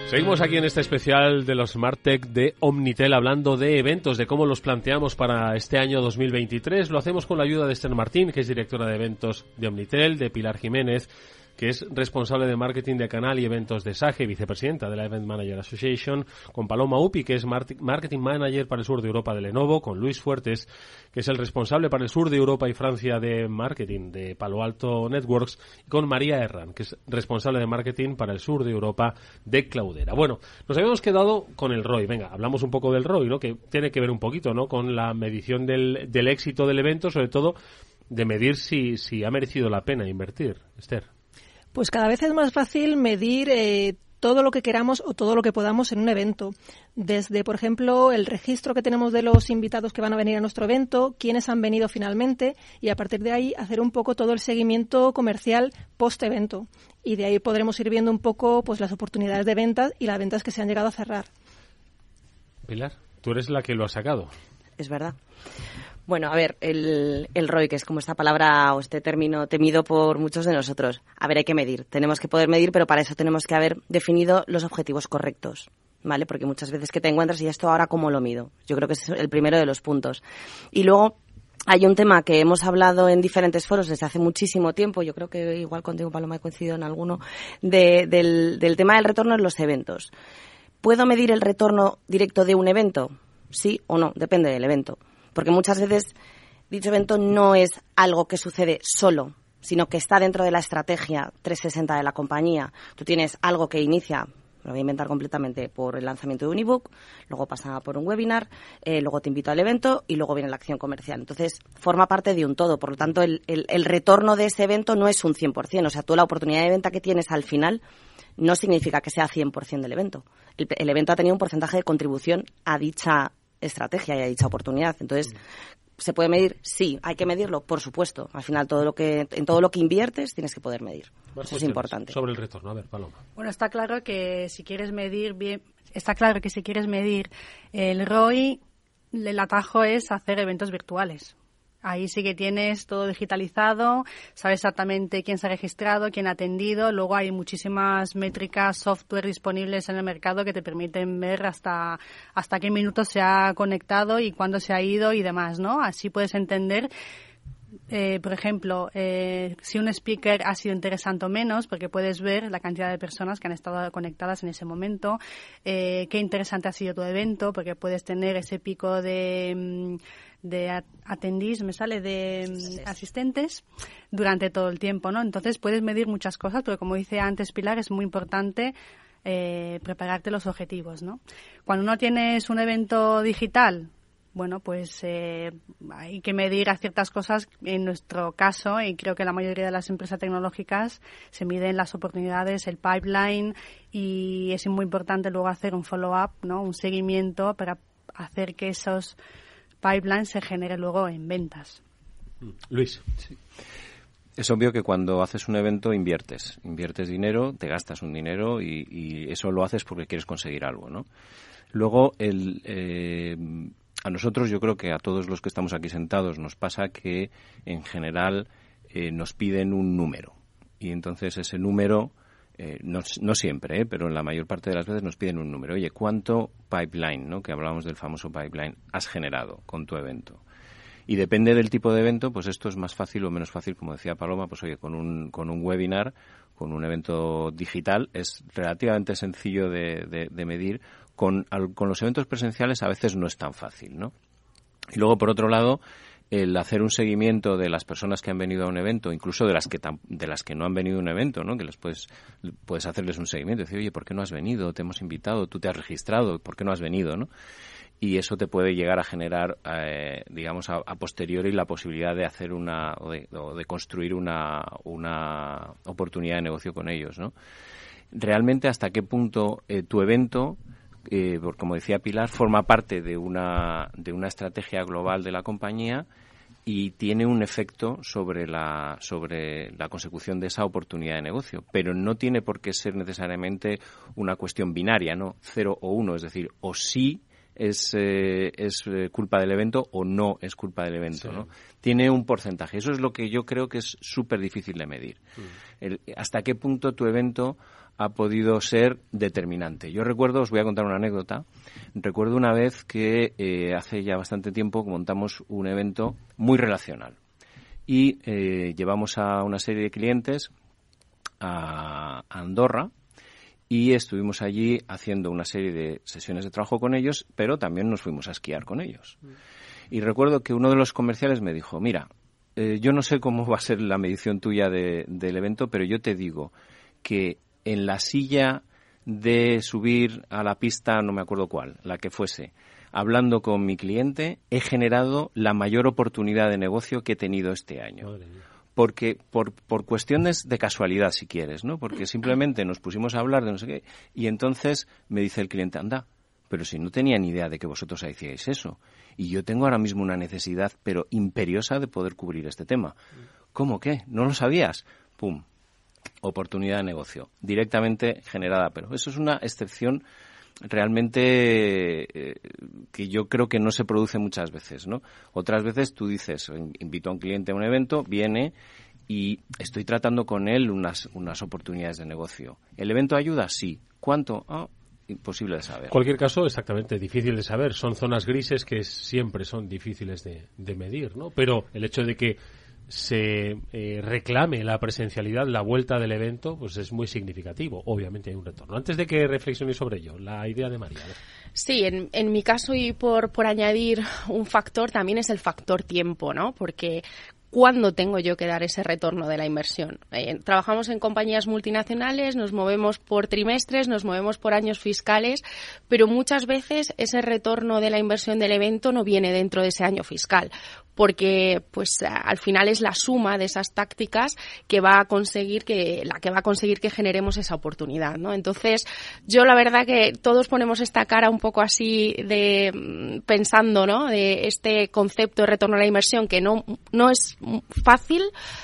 Seguimos aquí en este especial de los Martech de Omnitel hablando de eventos, de cómo los planteamos para este año 2023. Lo hacemos con la ayuda de Esther Martín, que es directora de eventos de Omnitel, de Pilar Jiménez, que es responsable de marketing de canal y eventos de SAGE, vicepresidenta de la Event Manager Association, con Paloma Upi, que es marketing manager para el sur de Europa de Lenovo, con Luis Fuertes, que es el responsable para el sur de Europa y Francia de marketing de Palo Alto Networks, y con María Herran, que es responsable de marketing para el sur de Europa de Claudera. Bueno, nos habíamos quedado con el ROI. Venga, hablamos un poco del ROI, ¿no? Que tiene que ver un poquito, ¿no? Con la medición del, del éxito del evento, sobre todo de medir si, si ha merecido la pena invertir. Esther. Pues cada vez es más fácil medir eh, todo lo que queramos o todo lo que podamos en un evento. Desde, por ejemplo, el registro que tenemos de los invitados que van a venir a nuestro evento, quiénes han venido finalmente y a partir de ahí hacer un poco todo el seguimiento comercial post-evento. Y de ahí podremos ir viendo un poco pues las oportunidades de ventas y las ventas que se han llegado a cerrar. Pilar, tú eres la que lo ha sacado. Es verdad. Bueno, a ver, el, el ROI, que es como esta palabra o este término temido por muchos de nosotros. A ver, hay que medir. Tenemos que poder medir, pero para eso tenemos que haber definido los objetivos correctos. ¿Vale? Porque muchas veces que te encuentras y esto ahora cómo lo mido. Yo creo que es el primero de los puntos. Y luego hay un tema que hemos hablado en diferentes foros desde hace muchísimo tiempo, yo creo que igual contigo, Paloma, he coincidido en alguno, del, del tema del retorno en los eventos. ¿Puedo medir el retorno directo de un evento? Sí o no, depende del evento. Porque muchas veces dicho evento no es algo que sucede solo, sino que está dentro de la estrategia 360 de la compañía. Tú tienes algo que inicia, lo voy a inventar completamente, por el lanzamiento de un ebook, luego pasa por un webinar, eh, luego te invito al evento y luego viene la acción comercial. Entonces, forma parte de un todo. Por lo tanto, el, el retorno de ese evento no es un 100%. O sea, tú la oportunidad de venta que tienes al final no significa que sea 100% del evento. El, evento ha tenido un porcentaje de contribución a dicha estrategia y a dicha oportunidad. Entonces, ¿se puede medir? Sí. ¿Hay que medirlo? Por supuesto. Al final, todo lo que, en todo lo que inviertes tienes que poder medir. Eso es importante. Sobre el retorno. A ver, Paloma. Bueno, está claro que si quieres medir bien, está claro que si quieres medir el ROI, el atajo es hacer eventos virtuales. Ahí sí que tienes todo digitalizado, sabes exactamente quién se ha registrado, quién ha atendido. Luego hay muchísimas métricas, software disponibles en el mercado que te permiten ver hasta, hasta qué minutos se ha conectado y cuándo se ha ido y demás, ¿no? Así puedes entender eh, por ejemplo, eh, si un speaker ha sido interesante o menos, porque puedes ver la cantidad de personas que han estado conectadas en ese momento, eh, qué interesante ha sido tu evento, porque puedes tener ese pico de, mm, de atendís, me sale de mm, asistentes durante todo el tiempo, ¿no? Entonces puedes medir muchas cosas, pero como dice antes Pilar, es muy importante eh, prepararte los objetivos, ¿no? Cuando uno tienes un evento digital, bueno, pues eh, hay que medir a ciertas cosas. En nuestro caso, y creo que la mayoría de las empresas tecnológicas se miden las oportunidades, el pipeline, y es muy importante luego hacer un follow-up, ¿no? Un seguimiento para hacer que esos pipeline se genere luego en ventas. Mm. Luis. Es obvio que cuando haces un evento inviertes, inviertes dinero, te gastas un dinero y, eso lo haces porque quieres conseguir algo, ¿no? Luego, el, eh, a nosotros yo creo que a todos los que estamos aquí sentados nos pasa que en general eh, nos piden un número y entonces ese número eh, no, no, siempre, eh, pero en la mayor parte de las veces nos piden un número. Oye, ¿cuánto pipeline, ¿no? que hablábamos del famoso pipeline, has generado con tu evento? Y depende del tipo de evento, pues esto es más fácil o menos fácil, como decía Paloma, pues oye, con un, con un webinar, con un evento digital, es relativamente sencillo de, de, medir. Con, con los eventos presenciales a veces no es tan fácil, ¿no? Y luego, por otro lado, el hacer un seguimiento de las personas que han venido a un evento, incluso de las que de las que no han venido a un evento, ¿no? Que les puedes puedes hacerles un seguimiento, decir, "Oye, ¿por qué no has venido? Te hemos invitado, tú te has registrado, ¿por qué no has venido?", ¿no? Y eso te puede llegar a generar, eh, digamos, a, posteriori la posibilidad de hacer una o de, construir una, una oportunidad de negocio con ellos, ¿no? Realmente, hasta qué punto eh, tu evento eh, como decía Pilar, forma parte de una, de una estrategia global de la compañía y tiene un efecto sobre la, sobre la consecución de esa oportunidad de negocio. Pero no tiene por qué ser necesariamente una cuestión binaria, ¿no? Cero o uno, es decir, o sí es, eh, es eh, culpa del evento o no es culpa del evento, ¿no? Tiene un porcentaje. Eso es lo que yo creo que es súper difícil de medir. Mm. hasta qué punto tu evento ha podido ser determinante. Yo recuerdo, os voy a contar una anécdota. Recuerdo una vez que eh, hace ya bastante tiempo montamos un evento muy relacional y eh, llevamos a una serie de clientes a Andorra y estuvimos allí haciendo una serie de sesiones de trabajo con ellos, pero también nos fuimos a esquiar con ellos. Y recuerdo que uno de los comerciales me dijo, mira, eh, yo no sé cómo va a ser la medición tuya del evento, pero yo te digo que en la silla de subir a la pista, no me acuerdo cuál, la que fuese, hablando con mi cliente, he generado la mayor oportunidad de negocio que he tenido este año. Porque por, por cuestiones de casualidad, si quieres, ¿no? Porque simplemente nos pusimos a hablar de no sé qué y entonces me dice el cliente, anda, pero si no tenía ni idea de que vosotros hacíais eso. Y yo tengo ahora mismo una necesidad, pero imperiosa, de poder cubrir este tema. ¿Cómo qué? ¿No lo sabías? Pum, oportunidad de negocio directamente generada. Pero eso es una excepción realmente eh, que yo creo que no se produce muchas veces, ¿no? Otras veces tú dices, invito a un cliente a un evento, viene y estoy tratando con él unas, unas oportunidades de negocio. ¿El evento ayuda? Sí. ¿Cuánto? Ah, imposible de saber. En cualquier caso, exactamente, difícil de saber. Son zonas grises que siempre son difíciles de, de medir, ¿no? Pero el hecho de que se eh, reclame la presencialidad, la vuelta del evento, pues es muy significativo. Obviamente hay un retorno. Antes de que reflexione sobre ello, la idea de María. Sí, en, en mi caso y por, por añadir un factor también es el factor tiempo, ¿no? Porque ¿Cuándo tengo yo que dar ese retorno de la inversión? Eh, trabajamos en compañías multinacionales, nos movemos por trimestres, nos movemos por años fiscales, pero muchas veces ese retorno de la inversión del evento no viene dentro de ese año fiscal porque pues al final es la suma de esas tácticas que va a conseguir que la que va a conseguir que generemos esa oportunidad, ¿no? Entonces, yo la verdad que todos ponemos esta cara un poco así de mm, pensando, ¿no? De este concepto de retorno a la inversión que no no es fácil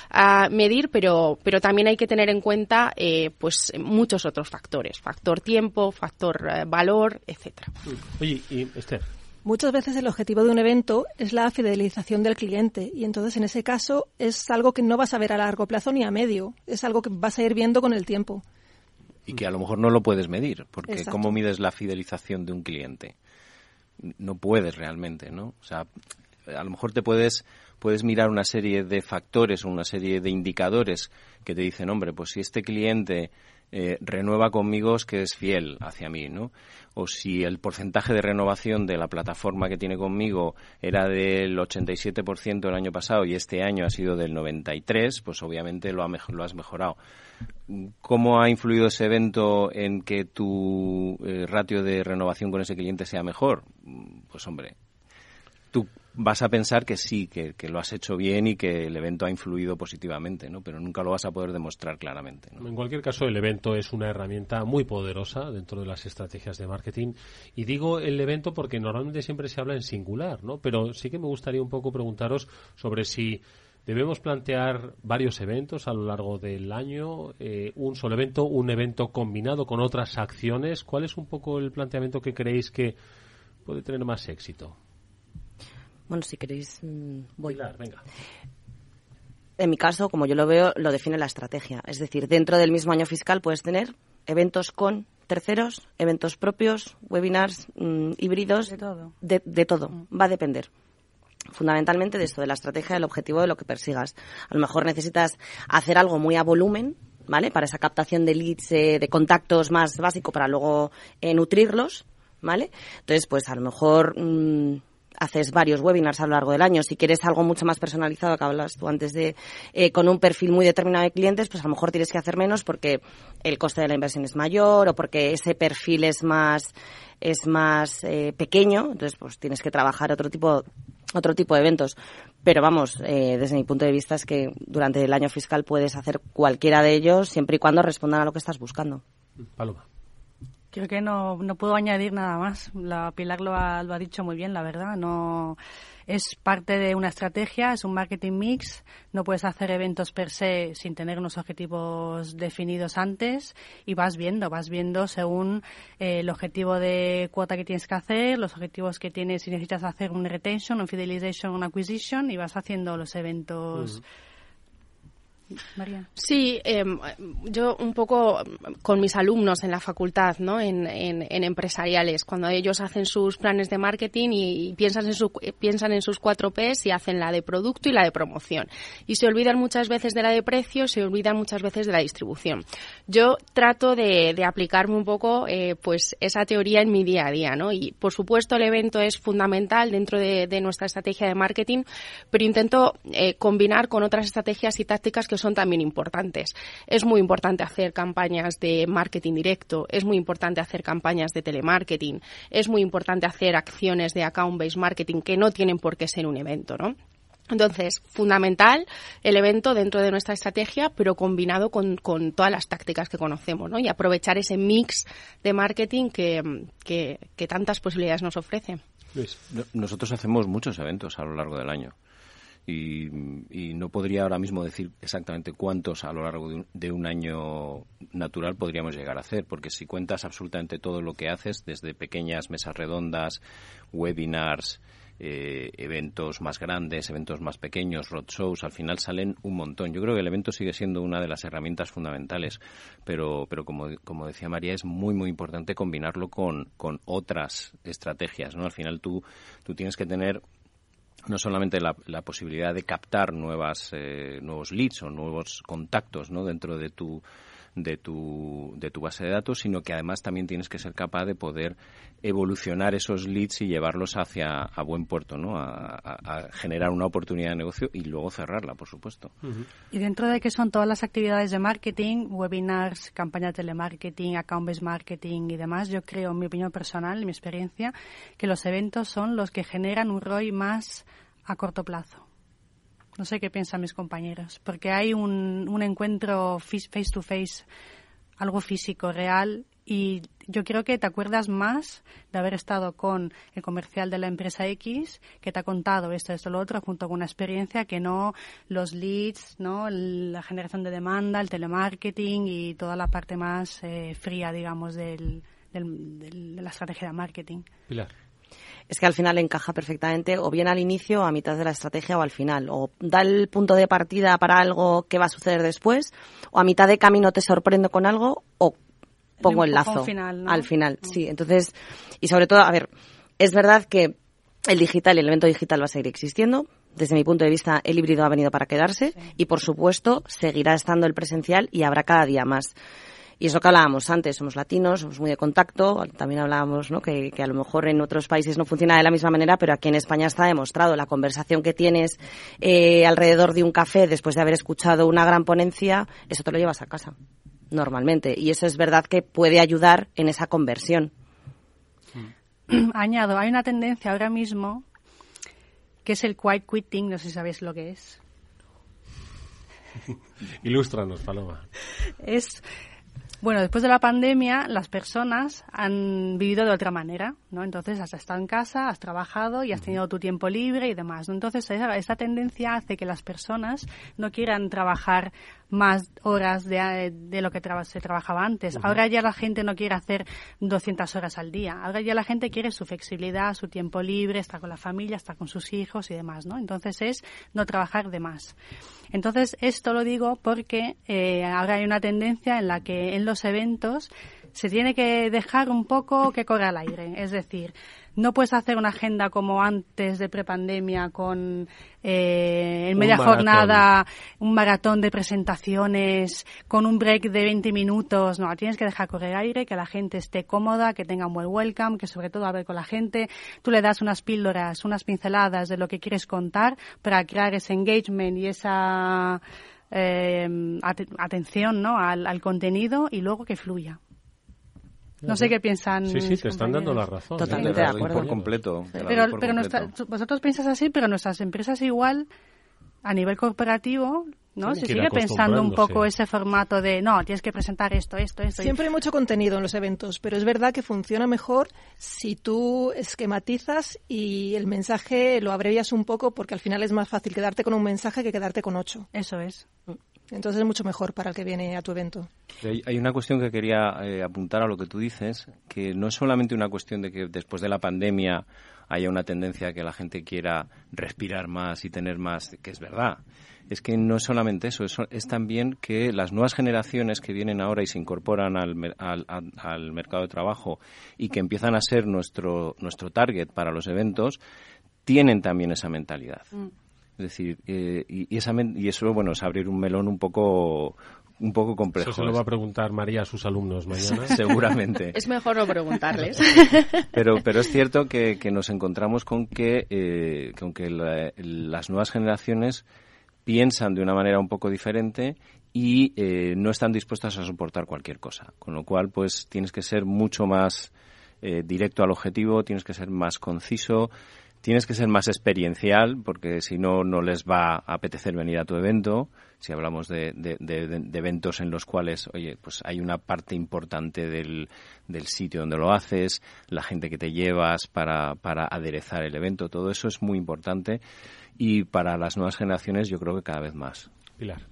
a medir, pero pero también hay que tener en cuenta eh, pues muchos otros factores, factor tiempo, factor eh, valor, etcétera. Oye, y Esther, Muchas veces el objetivo de un evento es la fidelización del cliente y entonces en ese caso es algo que no vas a ver a largo plazo ni a medio, es algo que vas a ir viendo con el tiempo. Y que a lo mejor no lo puedes medir, porque ¿cómo mides la fidelización de un cliente? No puedes realmente, ¿no? O sea, a lo mejor te puedes puedes mirar una serie de factores o una serie de indicadores que te dicen, hombre, pues si este cliente eh, renueva conmigo es que es fiel hacia mí, ¿no? O si el porcentaje de renovación de la plataforma que tiene conmigo era del 87% el año pasado y este año ha sido del 93%, pues obviamente lo, ha lo has mejorado. ¿Cómo ha influido ese evento en que tu eh, ratio de renovación con ese cliente sea mejor? Pues hombre, tú vas a pensar que sí, que, lo has hecho bien y que el evento ha influido positivamente, ¿no? Pero nunca lo vas a poder demostrar claramente. En cualquier caso, el evento es una herramienta muy poderosa dentro de las estrategias de marketing. Y digo el evento porque normalmente siempre se habla en singular, ¿no? Pero sí que me gustaría un poco preguntaros sobre si debemos plantear varios eventos a lo largo del año, eh, un solo evento, un evento combinado con otras acciones. ¿Cuál es un poco el planteamiento que creéis que puede tener más éxito? Bueno, si queréis, mm, voy. venga. En mi caso, como yo lo veo, lo define la estrategia. Es decir, dentro del mismo año fiscal puedes tener eventos con terceros, eventos propios, webinars mm, híbridos. De todo. De, todo. Mm. Va a depender fundamentalmente de esto, de la estrategia, del objetivo de lo que persigas. A lo mejor necesitas hacer algo muy a volumen, ¿vale? Para esa captación de leads, eh, de contactos más básico para luego eh, nutrirlos, ¿vale? Entonces, pues a lo mejor haces varios webinars a lo largo del año. Si quieres algo mucho más personalizado, que hablas tú antes de, eh, con un perfil muy determinado de clientes, pues a lo mejor tienes que hacer menos porque el coste de la inversión es mayor o porque ese perfil es más, es más eh, pequeño. Entonces, pues tienes que trabajar otro tipo, otro tipo de eventos. Pero vamos, eh, desde mi punto de vista es que durante el año fiscal puedes hacer cualquiera de ellos siempre y cuando respondan a lo que estás buscando. Paloma. Creo que no, no puedo añadir nada más. La Pilar lo ha, lo ha dicho muy bien, la verdad. No es parte de una estrategia, es un marketing mix. No puedes hacer eventos per se sin tener unos objetivos definidos antes y vas viendo, vas viendo según eh, el objetivo de cuota que tienes que hacer, los objetivos que tienes si necesitas hacer un retention, un fidelization, un acquisition y vas haciendo los eventos. Sí, em, yo un poco con mis alumnos en la facultad, ¿no? En, empresariales, cuando ellos hacen sus planes de marketing y, piensan, en su, piensan en sus cuatro P's y hacen la de producto y la de promoción. Y se olvidan muchas veces de la de precio, se olvidan muchas veces de la distribución. Yo trato de, aplicarme un poco eh, pues esa teoría en mi día a día, ¿no? Y por supuesto el evento es fundamental dentro de, nuestra estrategia de marketing, pero intento eh, combinar con otras estrategias y tácticas que son también importantes. Es muy importante hacer campañas de marketing directo, es muy importante hacer campañas de telemarketing, es muy importante hacer acciones de account-based marketing que no tienen por qué ser un evento, ¿no? Entonces, fundamental el evento dentro de nuestra estrategia, pero combinado con, todas las tácticas que conocemos, ¿no? Y aprovechar ese mix de marketing que, que tantas posibilidades nos ofrece. Nosotros hacemos muchos eventos a lo largo del año y, no podría ahora mismo decir exactamente cuántos a lo largo de un, año natural podríamos llegar a hacer, porque si cuentas absolutamente todo lo que haces, desde pequeñas mesas redondas, webinars, eh, eventos más grandes, eventos más pequeños, roadshows, al final salen un montón. Yo creo que el evento sigue siendo una de las herramientas fundamentales, pero, pero como, como decía María, es muy, muy importante combinarlo con, con otras estrategias. ¿no? Al final tú, tú tienes que tener no solamente la, posibilidad de captar nuevas, eh, nuevos leads o nuevos contactos ¿no? dentro de tu, de tu, de tu base de datos, sino que además también tienes que ser capaz de poder evolucionar esos leads y llevarlos hacia a buen puerto, ¿no? A, generar una oportunidad de negocio y luego cerrarla, por supuesto. Y dentro de que son todas las actividades de marketing, webinars, campañas de telemarketing, account-based marketing y demás, yo creo, en mi opinión personal, en mi experiencia, que los eventos son los que generan un ROI más a corto plazo. No sé qué piensan mis compañeros, porque hay un, un encuentro face to face, algo físico, real, y yo creo que te acuerdas más de haber estado con el comercial de la empresa X que te ha contado esto, esto, lo otro, junto con una experiencia que no los leads, no la generación de demanda, el telemarketing y toda la parte más eh, fría, digamos, del, de la estrategia de marketing. Pilar es que al final encaja perfectamente o bien al inicio, a mitad de la estrategia o al final. O da el punto de partida para algo que va a suceder después, o a mitad de camino te sorprendo con algo, o pongo el, lazo al final. Mm. Sí, entonces, y sobre todo, a ver, es verdad que el digital, el evento digital va a seguir existiendo. Desde mi punto de vista, el híbrido ha venido para quedarse y, por supuesto, seguirá estando el presencial y habrá cada día más. Y es lo que hablábamos antes, somos latinos, somos muy de contacto, también hablábamos ¿no? que, a lo mejor en otros países no funciona de la misma manera, pero aquí en España está demostrado. La conversación que tienes eh, alrededor de un café después de haber escuchado una gran ponencia, eso te lo llevas a casa, normalmente. Y eso es verdad que puede ayudar en esa conversión. Añado, hay una tendencia ahora mismo que es el quiet quitting, no sé si sabéis lo que es. Ilústranos, Paloma. Es bueno, después de la pandemia, las personas han vivido de otra manera, ¿no? Entonces, has estado en casa, has trabajado y has tenido tu tiempo libre y demás, ¿no? Entonces, esta tendencia hace que las personas no quieran trabajar más horas de, de lo que se trabajaba antes. Ahora ya la gente no quiere hacer 200 horas al día. Ahora ya la gente quiere su flexibilidad, su tiempo libre, estar con la familia, estar con sus hijos y demás, ¿no? Entonces es no trabajar de más. Entonces esto lo digo porque eh, ahora hay una tendencia en la que en los eventos se tiene que dejar un poco que corra al aire. Es decir, no puedes hacer una agenda como antes de prepandemia con eh, en media jornada un maratón de presentaciones con un break de 20 minutos. No, tienes que dejar correr aire, que la gente esté cómoda, que tenga un buen welcome, que sobre todo hable con la gente. Tú le das unas píldoras, unas pinceladas de lo que quieres contar para crear ese engagement y esa eh, atención ¿no? al, al contenido y luego que fluya. No sé qué piensan. Sí, sí, te están dando la razón. Totalmente de acuerdo. Por completo. Pero, pero vosotros piensas así, pero nuestras empresas igual, a nivel corporativo, ¿no? Se sigue pensando un poco ese formato de, no, tienes que presentar esto, esto, esto. Siempre hay mucho contenido en los eventos, pero es verdad que funciona mejor si tú esquematizas y el mensaje lo abrevias un poco porque al final es más fácil quedarte con un mensaje que quedarte con ocho. Eso es. Entonces es mucho mejor para el que viene a tu evento. Hay, una cuestión que quería eh, apuntar a lo que tú dices, que no es solamente una cuestión de que después de la pandemia haya una tendencia a que la gente quiera respirar más y tener más, que es verdad. Es que no es solamente eso, es, también que las nuevas generaciones que vienen ahora y se incorporan al, al, mercado de trabajo y que empiezan a ser nuestro, nuestro target para los eventos, tienen también esa mentalidad. Mm. Es decir, eh, y, esa, y eso, bueno, es abrir un melón un poco un poco complejo. Eso se lo va a preguntar María a sus alumnos mañana. Seguramente. es mejor no preguntarles. pero, pero es cierto que, que nos encontramos con que, eh, con que las nuevas generaciones piensan de una manera un poco diferente y eh, no están dispuestas a soportar cualquier cosa. Con lo cual, pues tienes que ser mucho más eh, directo al objetivo, tienes que ser más conciso, tienes que ser más experiencial porque si no, no les va a apetecer venir a tu evento. Si hablamos de, de, de, eventos en los cuales, oye, pues hay una parte importante del, sitio donde lo haces, la gente que te llevas para, para aderezar el evento, todo eso es muy importante y para las nuevas generaciones yo creo que cada vez más. Pilar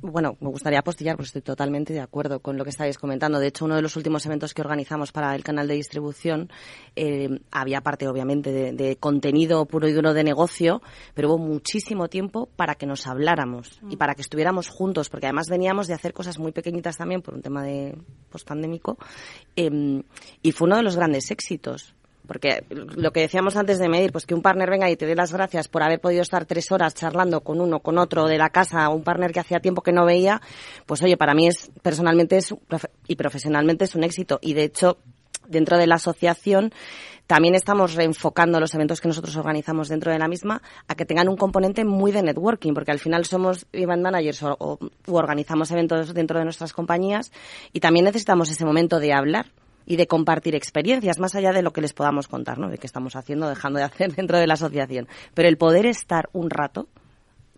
bueno, me gustaría apostillar, porque estoy totalmente de acuerdo con lo que estáis comentando. De hecho, uno de los últimos eventos que organizamos para el canal de distribución eh, había parte, obviamente, de, contenido puro y duro de negocio, pero hubo muchísimo tiempo para que nos habláramos y para que estuviéramos juntos, porque además veníamos de hacer cosas muy pequeñitas también por un tema de pospandémico, eh, y fue uno de los grandes éxitos. Porque lo que decíamos antes de medir, pues que un partner venga y te dé las gracias por haber podido estar tres horas charlando con uno, con otro de la casa, un partner que hacía tiempo que no veía, pues oye, para mí es, personalmente es, y profesionalmente es un éxito. Y de hecho, dentro de la asociación también estamos reenfocando los eventos que nosotros organizamos dentro de la misma a que tengan un componente muy de networking, porque al final somos event managers o organizamos eventos dentro de nuestras compañías y también necesitamos ese momento de hablar y de compartir experiencias, más allá de lo que les podamos contar, ¿no? De qué estamos haciendo, dejando de hacer dentro de la asociación. Pero el poder estar un rato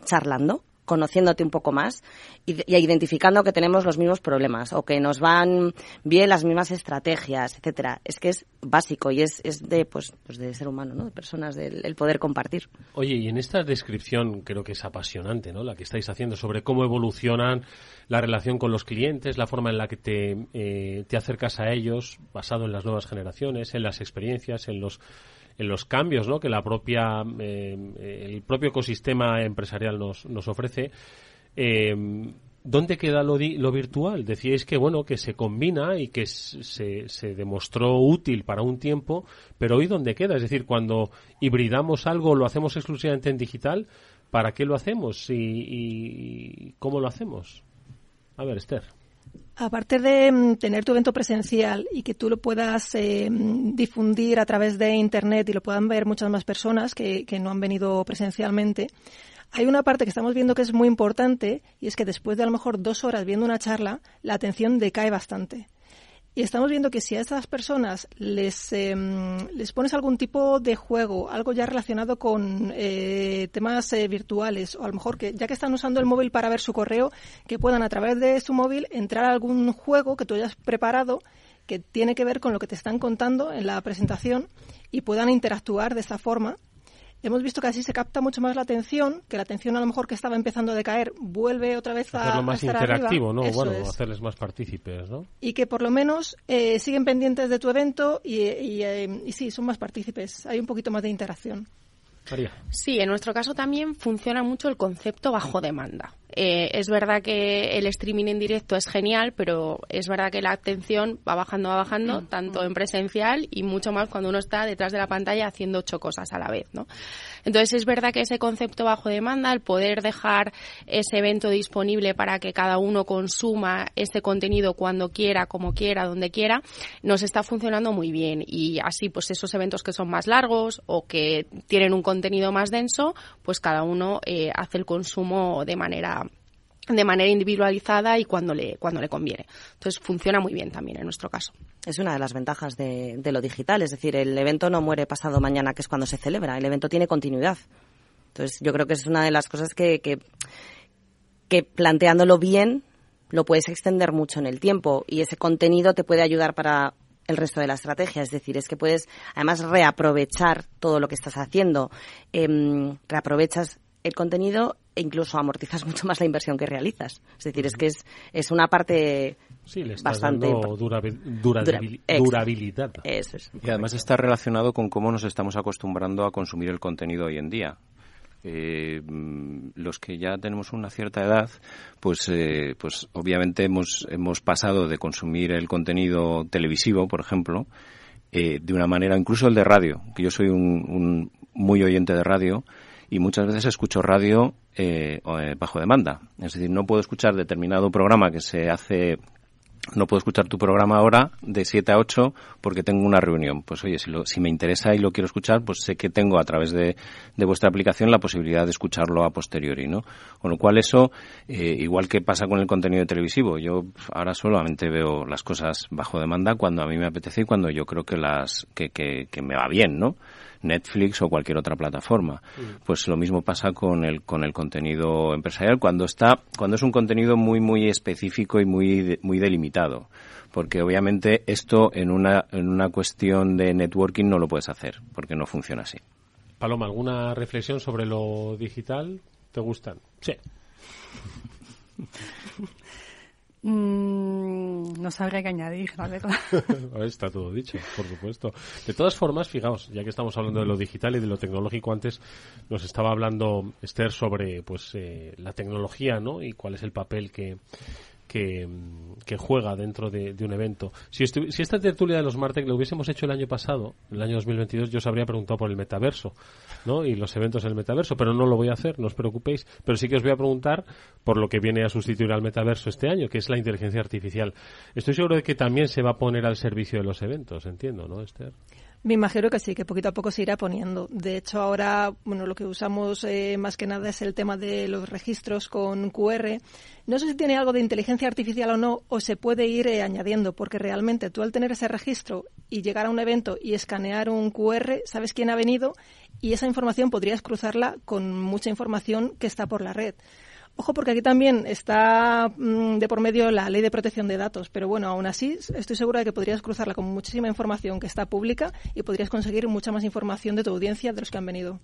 charlando, conociéndote un poco más y, identificando que tenemos los mismos problemas o que nos van bien las mismas estrategias, etcétera. Es que es básico y es, de pues, pues de ser humano, ¿no? De personas, del el poder compartir. Oye, y en esta descripción creo que es apasionante, ¿no? La que estáis haciendo sobre cómo evolucionan la relación con los clientes, la forma en la que te, eh, te acercas a ellos, basado en las nuevas generaciones, en las experiencias, en los en los cambios ¿no? que la propia eh, el propio ecosistema empresarial nos, nos ofrece eh, ¿Dónde queda lo, lo virtual? Decíais que bueno que se combina y que se, se demostró útil para un tiempo, pero hoy dónde queda? Es decir, cuando hibridamos algo, lo hacemos exclusivamente en digital, ¿para qué lo hacemos y, y cómo lo hacemos? A ver, Esther. Aparte de mm, tener tu evento presencial y que tú lo puedas eh, difundir a través de Internet y lo puedan ver muchas más personas que, que no han venido presencialmente, hay una parte que estamos viendo que es muy importante y es que después de a lo mejor dos horas viendo una charla, la atención decae bastante. Y estamos viendo que si a estas personas les, em, les pones algún tipo de juego, algo ya relacionado con eh, temas eh, virtuales, o a lo mejor que ya que están usando el móvil para ver su correo, que puedan a través de su móvil entrar a algún juego que tú hayas preparado que tiene que ver con lo que te están contando en la presentación y puedan interactuar de esta forma hemos visto que así se capta mucho más la atención, que la atención a lo mejor que estaba empezando a decaer vuelve otra vez a hacerlo más interactivo, ¿no? bueno, hacerles más partícipes, ¿no? Y que por lo menos eh, siguen pendientes de tu evento y, y, eh, y sí, son más partícipes. Hay un poquito más de interacción. Sí, en nuestro caso también funciona mucho el concepto bajo demanda. Eh, es verdad que el streaming en directo es genial, pero es verdad que la atención va bajando, va bajando, mm. tanto en presencial y mucho más cuando uno está detrás de la pantalla haciendo ocho cosas a la vez, ¿no? Entonces es verdad que ese concepto bajo demanda, el poder dejar ese evento disponible para que cada uno consuma ese contenido cuando quiera, como quiera, donde quiera, nos está funcionando muy bien y así pues esos eventos que son más largos o que tienen un contenido más denso, pues cada uno eh, hace el consumo de manera de manera individualizada y cuando le, cuando le conviene. Entonces funciona muy bien también en nuestro caso. Es una de las ventajas de, lo digital, es decir, el evento no muere pasado mañana, que es cuando se celebra, el evento tiene continuidad. Entonces yo creo que es una de las cosas que, que planteándolo bien lo puedes extender mucho en el tiempo y ese contenido te puede ayudar para el resto de la estrategia. Es decir, es que puedes además reaprovechar todo lo que estás haciendo. Eh, reaprovechas el contenido e incluso amortizas mucho más la inversión que realizas. Es decir, es que es, es una parte sí, le bastante dando durabilidad. Eso es. Y además está relacionado con cómo nos estamos acostumbrando a consumir el contenido hoy en día. Eh, los que ya tenemos una cierta edad, pues, eh, pues obviamente hemos, hemos pasado de consumir el contenido televisivo, por ejemplo, eh, de una manera, incluso el de radio, que yo soy un, un muy oyente de radio, y muchas veces escucho radio eh, eh, bajo demanda. Es decir, no puedo escuchar determinado programa que se hace no puedo escuchar tu programa ahora de 7 a 8 porque tengo una reunión. Pues oye, si, lo, si me interesa y lo quiero escuchar, pues sé que tengo a través de, de vuestra aplicación la posibilidad de escucharlo a posteriori, ¿no? Con lo cual eso, eh, igual que pasa con el contenido televisivo, yo ahora solamente veo las cosas bajo demanda cuando a mí me apetece y cuando yo creo que las que, que, que me va bien, ¿no? Netflix o cualquier otra plataforma. Pues lo mismo pasa con el, con el contenido empresarial cuando está, cuando es un contenido muy, muy específico y muy, muy delimitado. Porque obviamente esto en una, en una cuestión de networking no lo puedes hacer, porque no funciona así. Paloma, ¿alguna reflexión sobre lo digital? ¿Te gustan? Sí. Mm, no sabría qué añadir, la verdad. Está todo dicho, por supuesto. De todas formas, fijaos, ya que estamos hablando de lo digital y de lo tecnológico, antes nos estaba hablando Esther sobre pues eh, la tecnología, ¿no? Y cuál es el papel que, que, que juega dentro de, un evento. Si, si, esta tertulia de los Martec lo hubiésemos hecho el año pasado, el año 2022, yo os habría preguntado por el metaverso ¿no? y los eventos en el metaverso, pero no lo voy a hacer, no os preocupéis. Pero sí que os voy a preguntar por lo que viene a sustituir al metaverso este año, que es la inteligencia artificial. Estoy seguro de que también se va a poner al servicio de los eventos, entiendo, ¿no, Esther? Me imagino que sí, que poquito a poco se irá poniendo. De hecho, ahora, bueno, lo que usamos eh, más que nada es el tema de los registros con QR. No sé si tiene algo de inteligencia artificial o no, o se puede ir eh, añadiendo, porque realmente tú al tener ese registro y llegar a un evento y escanear un QR, sabes quién ha venido y esa información podrías cruzarla con mucha información que está por la red. Ojo, porque aquí también está mm, de por medio la ley de protección de datos, pero bueno, aún así estoy segura de que podrías cruzarla con muchísima información que está pública y podrías conseguir mucha más información de tu audiencia de los que han venido.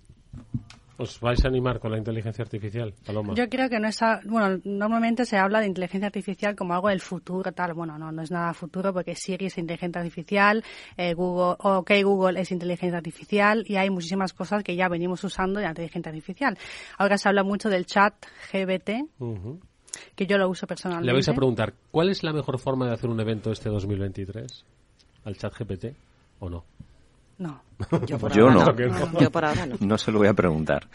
¿Os vais a animar con la inteligencia artificial, Paloma? Yo creo que no es... Bueno, normalmente se habla de inteligencia artificial como algo del futuro, tal. Bueno, no, no es nada futuro porque Siri es inteligencia artificial, eh, Google, OK Google es inteligencia artificial y hay muchísimas cosas que ya venimos usando de la inteligencia artificial. Ahora se habla mucho del chat GBT, que yo lo uso personalmente. Le vais a preguntar, ¿cuál es la mejor forma de hacer un evento este 2023? ¿Al chat GPT o no? No. Yo por Yo ahora no. no. Yo por ahora no. No se lo voy a preguntar.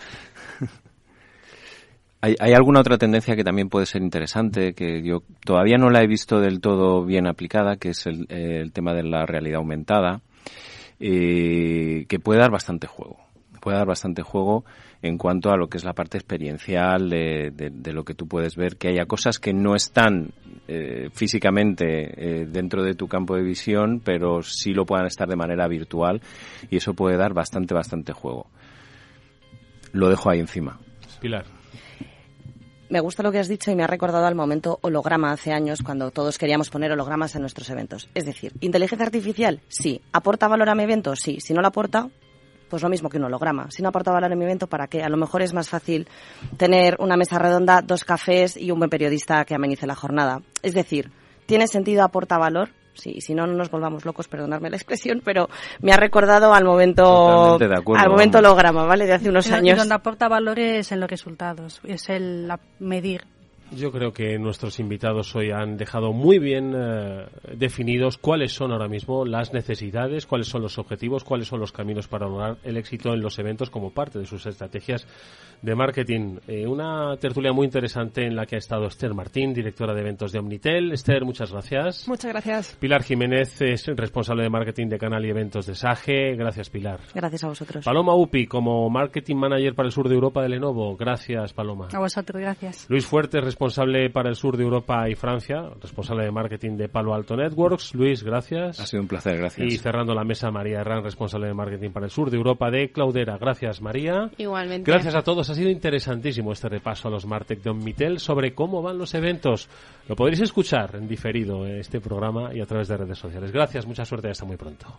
¿Hay, ¿Hay alguna otra tendencia que también puede ser interesante, que yo todavía no la he visto del todo bien aplicada, que es el, el tema de la realidad aumentada, eh, que puede dar bastante juego? Puede dar bastante juego en cuanto a lo que es la parte experiencial de, de, de lo que tú puedes ver, que haya cosas que no están eh, físicamente eh, dentro de tu campo de visión, pero sí lo puedan estar de manera virtual y eso puede dar bastante, bastante juego. Lo dejo ahí encima. Pilar. Me gusta lo que has dicho y me ha recordado al momento holograma hace años cuando todos queríamos poner hologramas en nuestros eventos. Es decir, inteligencia artificial, sí. ¿Aporta valor a mi evento? Sí. Si no lo aporta, pues lo mismo que un holograma. Si no aporta valor a mi evento, ¿para qué? A lo mejor es más fácil tener una mesa redonda, dos cafés y un buen periodista que amenice la jornada. Es decir, ¿tiene sentido, aporta valor? Sí, si no, no nos volvamos locos, perdonadme la expresión, pero me ha recordado al momento, acuerdo, al momento vamos. holograma, ¿vale? De hace unos años. Y donde aporta valor es en los resultados, es el la- medir. Yo creo que nuestros invitados hoy han dejado muy bien eh, definidos cuáles son ahora mismo las necesidades, cuáles son los objetivos, cuáles son los caminos para lograr el éxito en los eventos como parte de sus estrategias de marketing. Eh, una tertulia muy interesante en la que ha estado Esther Martín, directora de eventos de Omnitel. Esther, muchas gracias. Muchas gracias. Pilar Jiménez es responsable de marketing de canal y eventos de SAGE. Gracias, Pilar. Gracias a vosotros. Paloma Upi, como marketing manager para el sur de Europa de Lenovo. Gracias, Paloma. A vosotros, gracias. Luis Fuerte, responsable para el sur de Europa y Francia, responsable de marketing de Palo Alto Networks. Luis, gracias. Ha sido un placer, gracias. Y cerrando la mesa, María Herrán, responsable de marketing para el sur de Europa de Claudera. Gracias, María. Igualmente. Gracias a todos. Ha sido interesantísimo este repaso a los Martech de Omnitel sobre cómo van los eventos. Lo podréis escuchar en diferido en este programa y a través de redes sociales. Gracias, mucha suerte y hasta muy pronto.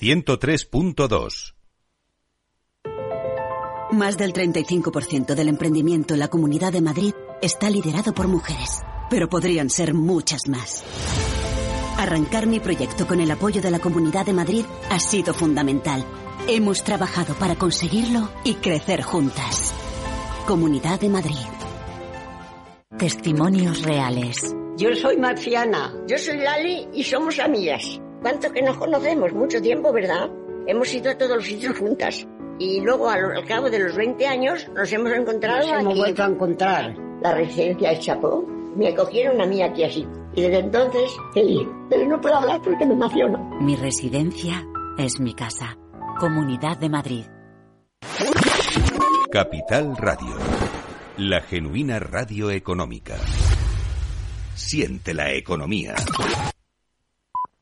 103.2. Más del 35% del emprendimiento en la Comunidad de Madrid está liderado por mujeres, pero podrían ser muchas más. Arrancar mi proyecto con el apoyo de la Comunidad de Madrid ha sido fundamental. Hemos trabajado para conseguirlo y crecer juntas. Comunidad de Madrid. Testimonios reales. Yo soy Marciana. Yo soy Lali y somos amigas. ¿Cuánto que nos conocemos? Mucho tiempo, ¿verdad? Hemos ido a todos los sitios juntas. Y luego, al, al cabo de los 20 años, nos hemos encontrado Nos hemos aquí. vuelto a encontrar. La residencia de Chapó. Me acogieron a mí aquí así. Y desde entonces, feliz. Pero no puedo hablar porque me emociono. Mi residencia es mi casa. Comunidad de Madrid. Capital Radio, la genuina radio económica. Siente la economía.